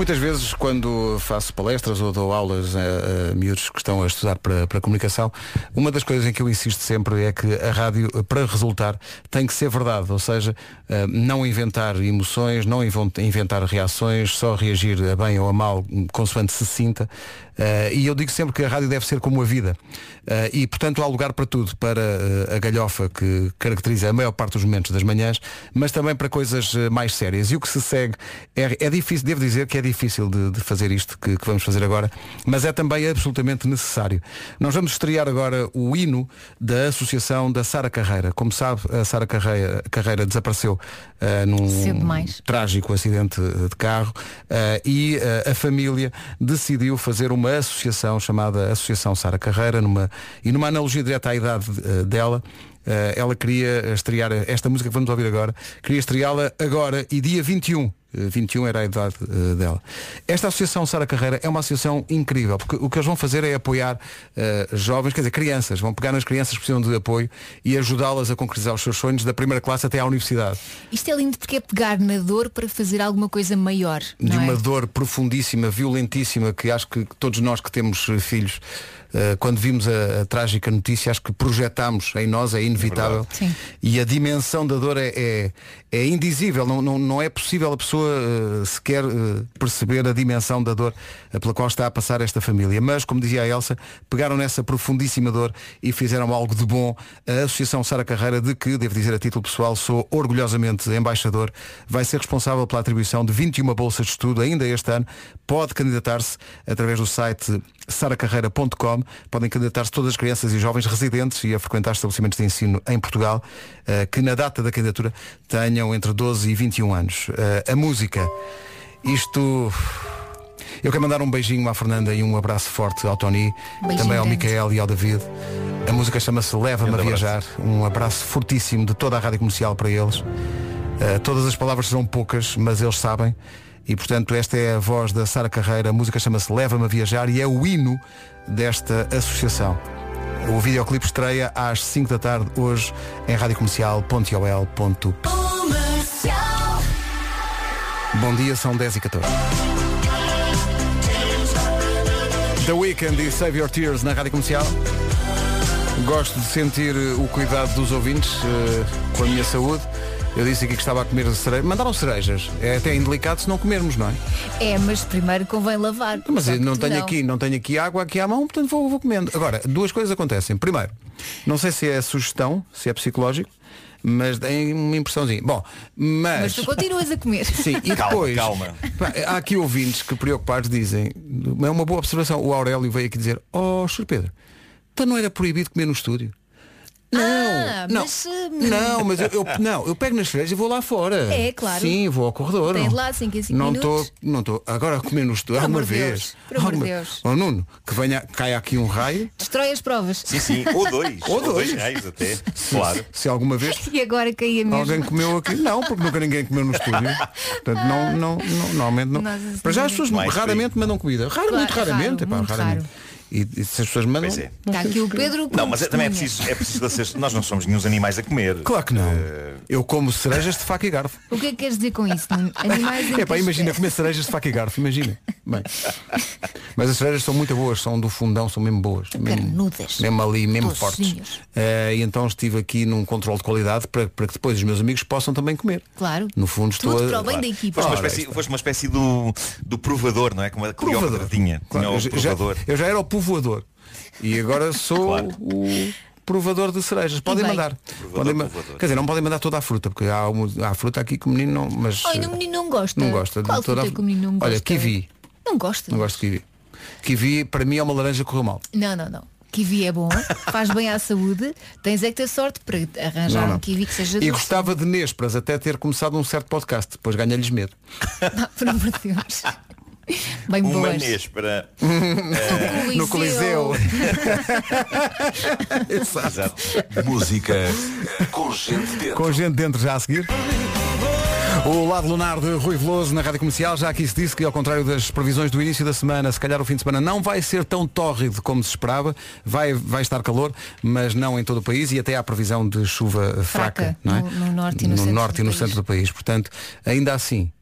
Muitas vezes, quando faço palestras ou dou aulas a, a miúdos que estão a estudar para, para comunicação, uma das coisas em que eu insisto sempre é que a rádio, para resultar, tem que ser verdade. Ou seja, eh, não inventar emoções, não inventar reações, só reagir a bem ou a mal, consoante se sinta. Eh, e eu digo sempre que a rádio deve ser como a vida. Eh, e, portanto, há lugar para tudo, para eh, a galhofa que caracteriza a maior parte dos momentos das manhãs, mas também para coisas mais sérias. E o que se segue é, é difícil, devo dizer que é difícil de, de fazer isto que, que vamos fazer agora, mas é também absolutamente necessário. Nós vamos estrear agora o hino da Associação da Sara Carreira. Como sabe, a Sara Carreira, Carreira desapareceu num trágico acidente de carro e a família decidiu fazer uma associação chamada Associação Sara Carreira numa, e numa analogia direta à idade eh, dela eh, ela queria estrear esta música que vamos ouvir agora queria estreá-la agora e dia 21 eh, 21 era a idade eh, dela. Esta associação Sara Carreira é uma associação incrível, porque o que eles vão fazer é apoiar eh, jovens, quer dizer, crianças, vão pegar nas crianças que precisam de apoio e ajudá-las a concretizar os seus sonhos da primeira classe até à universidade. Isto é lindo porque é pegar na dor para fazer alguma coisa maior. de não uma é? dor profundíssima, violentíssima, que acho que todos nós que temos eh, filhos, eh, quando vimos a, a trágica notícia, acho que projetámos em nós, é inevitável. Sim. e a dimensão da dor é, é, é indizível, não, não, não é possível a pessoa eh, sequer eh, perceber a dimensão da dor eh, pela qual está a passar esta família. Mas, como dizia a Elsa, pegaram nessa profundíssima dor e fizeram algo de bom. A Associação Sara Carreira, de que, devo dizer a título pessoal, sou orgulhosamente embaixador, vai ser responsável pela atribuição de 21 bolsas de estudo ainda este ano. Pode candidatar-se através do site saracarreira.com. Podem candidatar-se todas as crianças e jovens residentes e a frequentar estabelecimentos de ensino em Portugal eh, que na data da candidatura tenham entre 12 e 21 anos. Eh, a música, isto... Eu quero mandar um beijinho à Fernanda e um abraço forte ao Tony, Beijinho também ao. Micael e ao David. A música chama-se Leva-me a Viajar. Um abraço fortíssimo de toda a rádio comercial para eles. Uh, todas as palavras são poucas, mas eles sabem. E portanto esta é a voz da Sara Carreira. A música chama-se Leva-me a Viajar e é o hino desta associação. O videoclipe estreia às 5 da tarde hoje em radiocomercial.ol.pt Comercial. Bom dia, são 10 e 14 The Weekend e Save Your Tears na Rádio Comercial. Gosto de sentir o cuidado dos ouvintes eh, com a minha saúde. Eu disse aqui que estava a comer cerejas. Mandaram cerejas. É até indelicado se não comermos, não é? É, mas primeiro convém lavar. Mas não tenho aqui, não tenho aqui água aqui à mão, portanto vou, vou comendo. Agora, duas coisas acontecem. Primeiro, não sei se é sugestão, se é psicológico, mas tem uma impressãozinha. Bom, mas. Mas tu continuas a comer. Sim, e Calma, depois calma. pá, há aqui ouvintes que preocupados dizem, é uma boa observação, o Aurélio veio aqui dizer, oh Sr. Pedro, então não era proibido comer no estúdio? Não, Ah, não, mas, hum, não, mas eu, eu- não, eu pego nas cerejas e vou lá fora. É, claro. Sim, vou ao corredor. Tens não- lá cinco em cinco não minutos. estou, não estou. Agora a comer no estúdio, Por alguma amor de vez. Deus, por amor de Deus. Oh Nuno, que venha, caia aqui um raio. Destrói as provas. Sim, sim. Ou dois. Ou dois. reais até. Claro. Se alguma vez E agora caía mesmo. Alguém comeu aqui? Não, porque nunca ninguém comeu no estúdio. Portanto, não, não, não, normalmente não. Nossa Para já as pessoas raramente mandam comida. Raro, Claro, muito raramente. raro, epá, muito raramente. E, e se as pessoas mandam. Pois é. Está aqui o Pedro. Não, mas é- também é preciso, é preciso esclarecer. Nós não somos nenhum animais a comer. Claro que não. Eh, Eu como cerejas de faca e garfo. O que é que queres dizer com isso? Animais em É pá, imagina comer cerejas de faca e garfo, imagina. Bem. Mas as cerejas são muito boas, são do fundão, são mesmo boas. Mesmo, Carnudas. mesmo ali, mesmo fortes. Eh, e então estive aqui num controle de qualidade para, para que depois os meus amigos possam também comer. Claro. No fundo estou Tudo a- para o bem Claro. da equipa. Foste uma espécie, foste uma espécie do, do provador, não é? Como a Cleópatra tinha. Claro, Tinha o eu, já, provador. eu já era o povoador. E agora sou Claro. o provador de cerejas. Podem bem. mandar. Podem ma- provador. Quer dizer, não podem mandar toda a fruta, porque há, uma- há fruta aqui que o menino não. Mas Ai, o menino não gosta. não gosta Qual de toda a fruta que o menino não gosta? Olha, kiwi. Não gosta. Não gosto de kiwi. Kiwi, para mim, é uma laranja que correu mal. Não, não, não. Kiwi é bom, faz bem à saúde. Tens é que ter sorte para arranjar Não, não. um kiwi que seja E doce. gostava de Nésperas até ter começado um certo podcast, depois ganha-lhes medo. Por amor de Deus. Bem Uma boas. néspera. No Coliseu. Exato. Música com gente dentro. Com gente dentro já a seguir. O lado lunar de Rui Veloso na Rádio Comercial, já aqui se disse que ao contrário das previsões do início da semana, se calhar o fim de semana não vai ser tão tórrido como se esperava, vai, vai estar calor, mas não em todo o país e até há previsão de chuva fraca, Fraca, não é? no- no norte e no centro norte do e no centro do país. Portanto, ainda assim,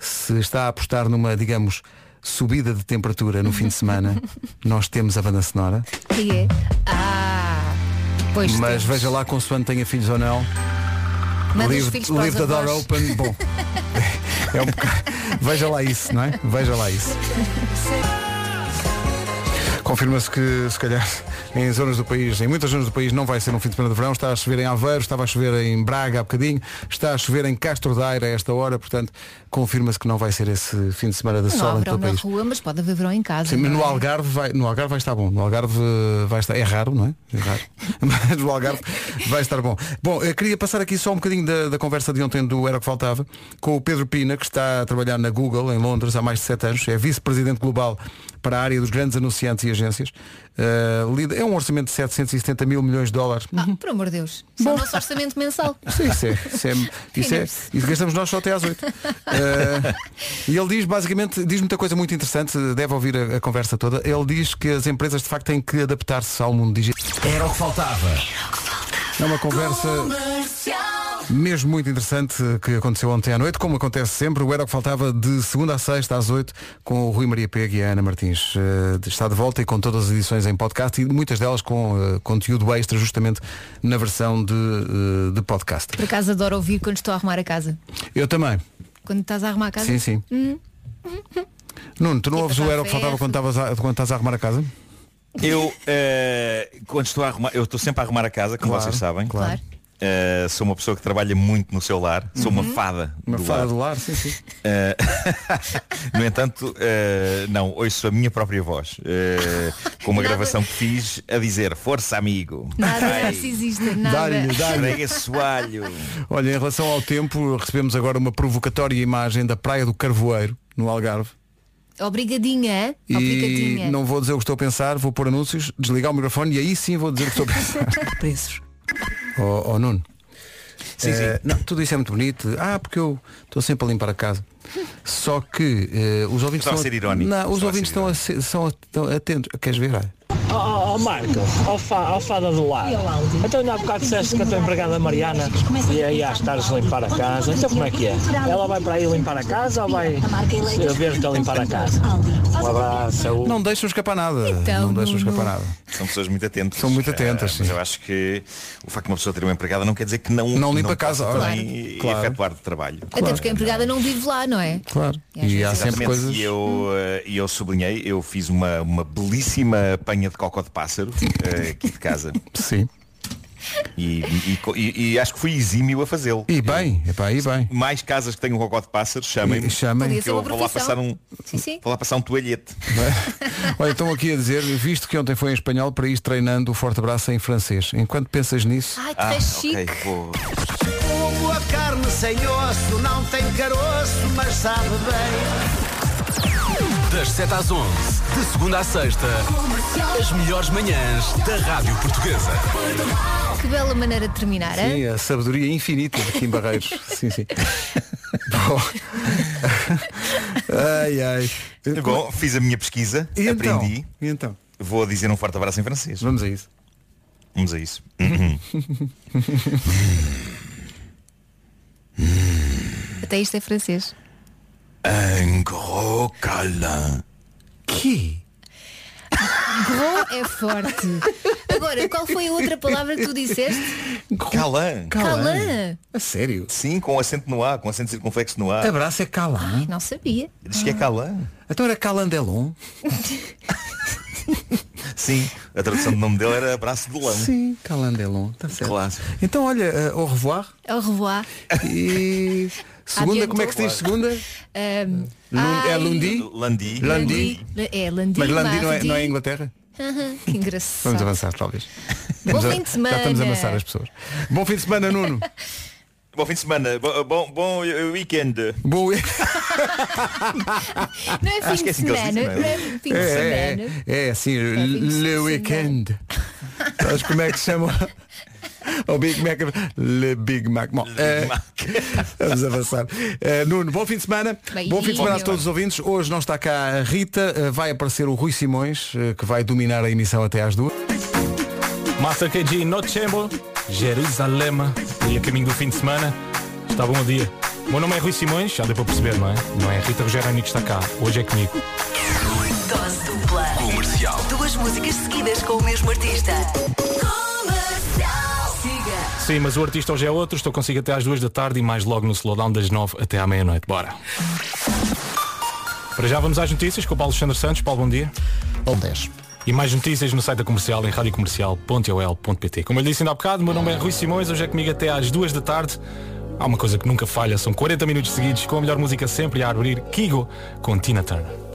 se está a apostar numa, digamos, subida de temperatura no fim de semana, nós temos a banda sonora. Que é? Ah, pois mas temos. veja lá consoante tenha filhos ou não. Manda leave filhos leave the door avós. open. Bom, é um bocado- Veja lá isso, não é? Veja lá isso. Confirma-se que, se calhar, em zonas do país, em muitas zonas do país, não vai ser um fim de semana de verão. Está a chover em Aveiro, estava a chover em Braga há bocadinho, está a chover em Castro Daire a esta hora, portanto, confirma-se que não vai ser esse fim de semana de Não sol em todo o país. rua, mas pode haver verão em casa. Sim, mas no é? Algarve, vai, no Algarve vai estar bom. No Algarve vai estar. É raro, não é? É raro. Mas no Algarve vai estar bom. Bom, eu queria passar aqui só um bocadinho da, da conversa de ontem do Era o que Faltava com o Pedro Pina, que está a trabalhar na Google, em Londres, há mais de 7 anos. É vice-presidente global para a área dos grandes anunciantes e agências. Eh, lida- é um orçamento de 770 mil milhões de dólares. Ah, por amor de Deus. Isso é o nosso orçamento mensal. Sim, isso é, isso é, isso é, isso gastamos nós só até às 8. e ele diz basicamente, diz muita coisa muito interessante, deve ouvir a, a conversa toda. Ele diz que as empresas de facto têm que adaptar-se ao mundo digital. Era o que faltava. É uma conversa mesmo muito interessante que aconteceu ontem à noite, como acontece sempre, o Era o que Faltava de segunda a sexta às 8 com o Rui Maria Pega e a Ana Martins. Eh, está de volta e com todas as edições em podcast e muitas delas com eh, conteúdo extra justamente na versão de, eh, de podcast. Por acaso adoro ouvir quando estou a arrumar a casa. Eu também. Quando estás a arrumar a casa? Sim, sim. Hum. Nuno, tu não E ouves o Era o que faltava quando, estavas a- quando estás a arrumar a casa? Eu, eh, quando estou a arrumar, eu estou sempre a arrumar a casa, como Claro, vocês sabem. claro. Eh, sou uma pessoa que trabalha muito no seu lar. Sou uma Uhum. fada. Uma do fada lar. do lar, sim, sim. Eh, no entanto, eh, não, ouço a minha própria voz. com uma Nada. gravação que fiz a dizer, força amigo. Nada Ai, narcisista, nada. Dá-lhe, dá-lhe. esfrega soalho. Olha, em relação ao tempo, recebemos agora uma provocatória imagem da Praia do Carvoeiro, no Algarve. Obrigadinha, E obrigadinha. não vou dizer o que estou a pensar, vou pôr anúncios, desligar o microfone e aí sim vou dizer o que estou a pensar. Preços. Oh, oh, Nuno. Sim, sim. Eh, não, tudo isso é muito bonito. Ah, porque eu estou sempre a limpar a casa. Só que eh, os ouvintes estão a ser irónico. Não, os ouvintes estão, a ser- são, atentos. Queres ver? Olha. Ó oh, Marco, ó fa, ó fada do lar. Então ainda há bocado disseste que a tua empregada Mariana ia aí às tardes limpar a casa. Então como é que é? Ela vai para aí limpar a casa ou vai ver-te a limpar a casa? Um abraço, saúde. Não deixam escapar nada. Então, não deixam escapar nada. São pessoas muito atentas. São muito atentas, Eh, mas eu acho que o facto de uma pessoa ter uma empregada não quer dizer que não, Não limpa a casa, ora. também Claro. efetuar trabalho. Até porque a empregada não vive lá, não é? Claro. E E há sempre Exatamente. coisas. E eu, eh, e eu sublinhei, eu fiz uma, uma belíssima panha de cocó de pássaro eh, aqui de casa. Sim. E, e e- e acho que fui exímio a fazê-lo. E bem, epá, e bem. Mais casas que tenham cocó de pássaro, chamem-me. Chamem. Podia que eu vou lá passar um. Sim, sim. Vou lá passar um toalhete. Olha, estão aqui a dizer, visto que ontem foi em espanhol, para ir treinando o forte abraço em francês. Enquanto pensas nisso, Ai, que Ah, é chique. ok, vou. Como a carne sem osso não tem caroço, mas sabe bem. Das 7 às 11, de segunda à sexta, as melhores manhãs da Rádio Portuguesa. Que bela maneira de terminar, hein? sim, a sabedoria infinita de Kim Barreiros. sim, sim. Bom. ai, ai. Bom, fiz a minha pesquisa, E então? aprendi. E então? Vou dizer um forte abraço em francês. Vamos a isso. Vamos a isso. Até isto é francês. Un gros câlin. Que? Gros é forte. Agora, qual foi a outra palavra que tu disseste? Calã. Calã. A sério? Sim, com acento no A, com acento circunflexo no A. Abraço é Calan. Não sabia. Diz que é calã. Então era Calandelon. Sim, a tradução do nome dele era abraço do lã. Sim, Calandelon. Tá certo. Clássico. Então olha, eh, au revoir. Au revoir. E segunda, Adiantou. como é que se diz segunda? Um, é ai, Lundi? Landi. Lundi. É, Landi. Mas Lundi não é, não é Inglaterra? Que engraçado. Vamos avançar, talvez. Bom fim de semana. Já estamos a amassar as pessoas. Bom fim de semana, Nuno. Bom fim de semana, bo- bom, bom eh, weekend. Bom Não é fim Acho que é de assim que eles semana, não é? é fim de É, semana. é, é assim, fim de le weekend. Sabes como é que se chama? O Big Mac. Le Big Mac. Bom, eh, vamos avançar. Eh, Nuno, bom fim de semana. Beijinho. Bom fim de semana a todos os ouvintes. Hoje não está cá a Rita, eh, vai aparecer o Rui Simões, que vai dominar a emissão até às duas. Master KG Notchembo, Jerusalém e a caminho do fim de semana. Está bom o dia. O meu nome é Rui Simões, já deu para perceber, não é? Não é Rita Rogério que está cá. Hoje é comigo. Dose dupla. Comercial. Duas músicas seguidas com o mesmo artista. Sim, mas o artista hoje é outro. Estou consigo até às duas da tarde e mais logo no slowdown das nove até à meia-noite. Bora. Para já vamos às notícias com o Paulo Alexandre Santos. Paulo, bom dia. Bom 10. E mais notícias no site da comercial em radiocomercial.ol.pt. Como eu lhe disse ainda há bocado, meu nome é Rui Simões, hoje é comigo até às duas da tarde. Há uma coisa que nunca falha, são 40 minutos seguidos com a melhor música sempre a abrir Kigo com Tina Turner.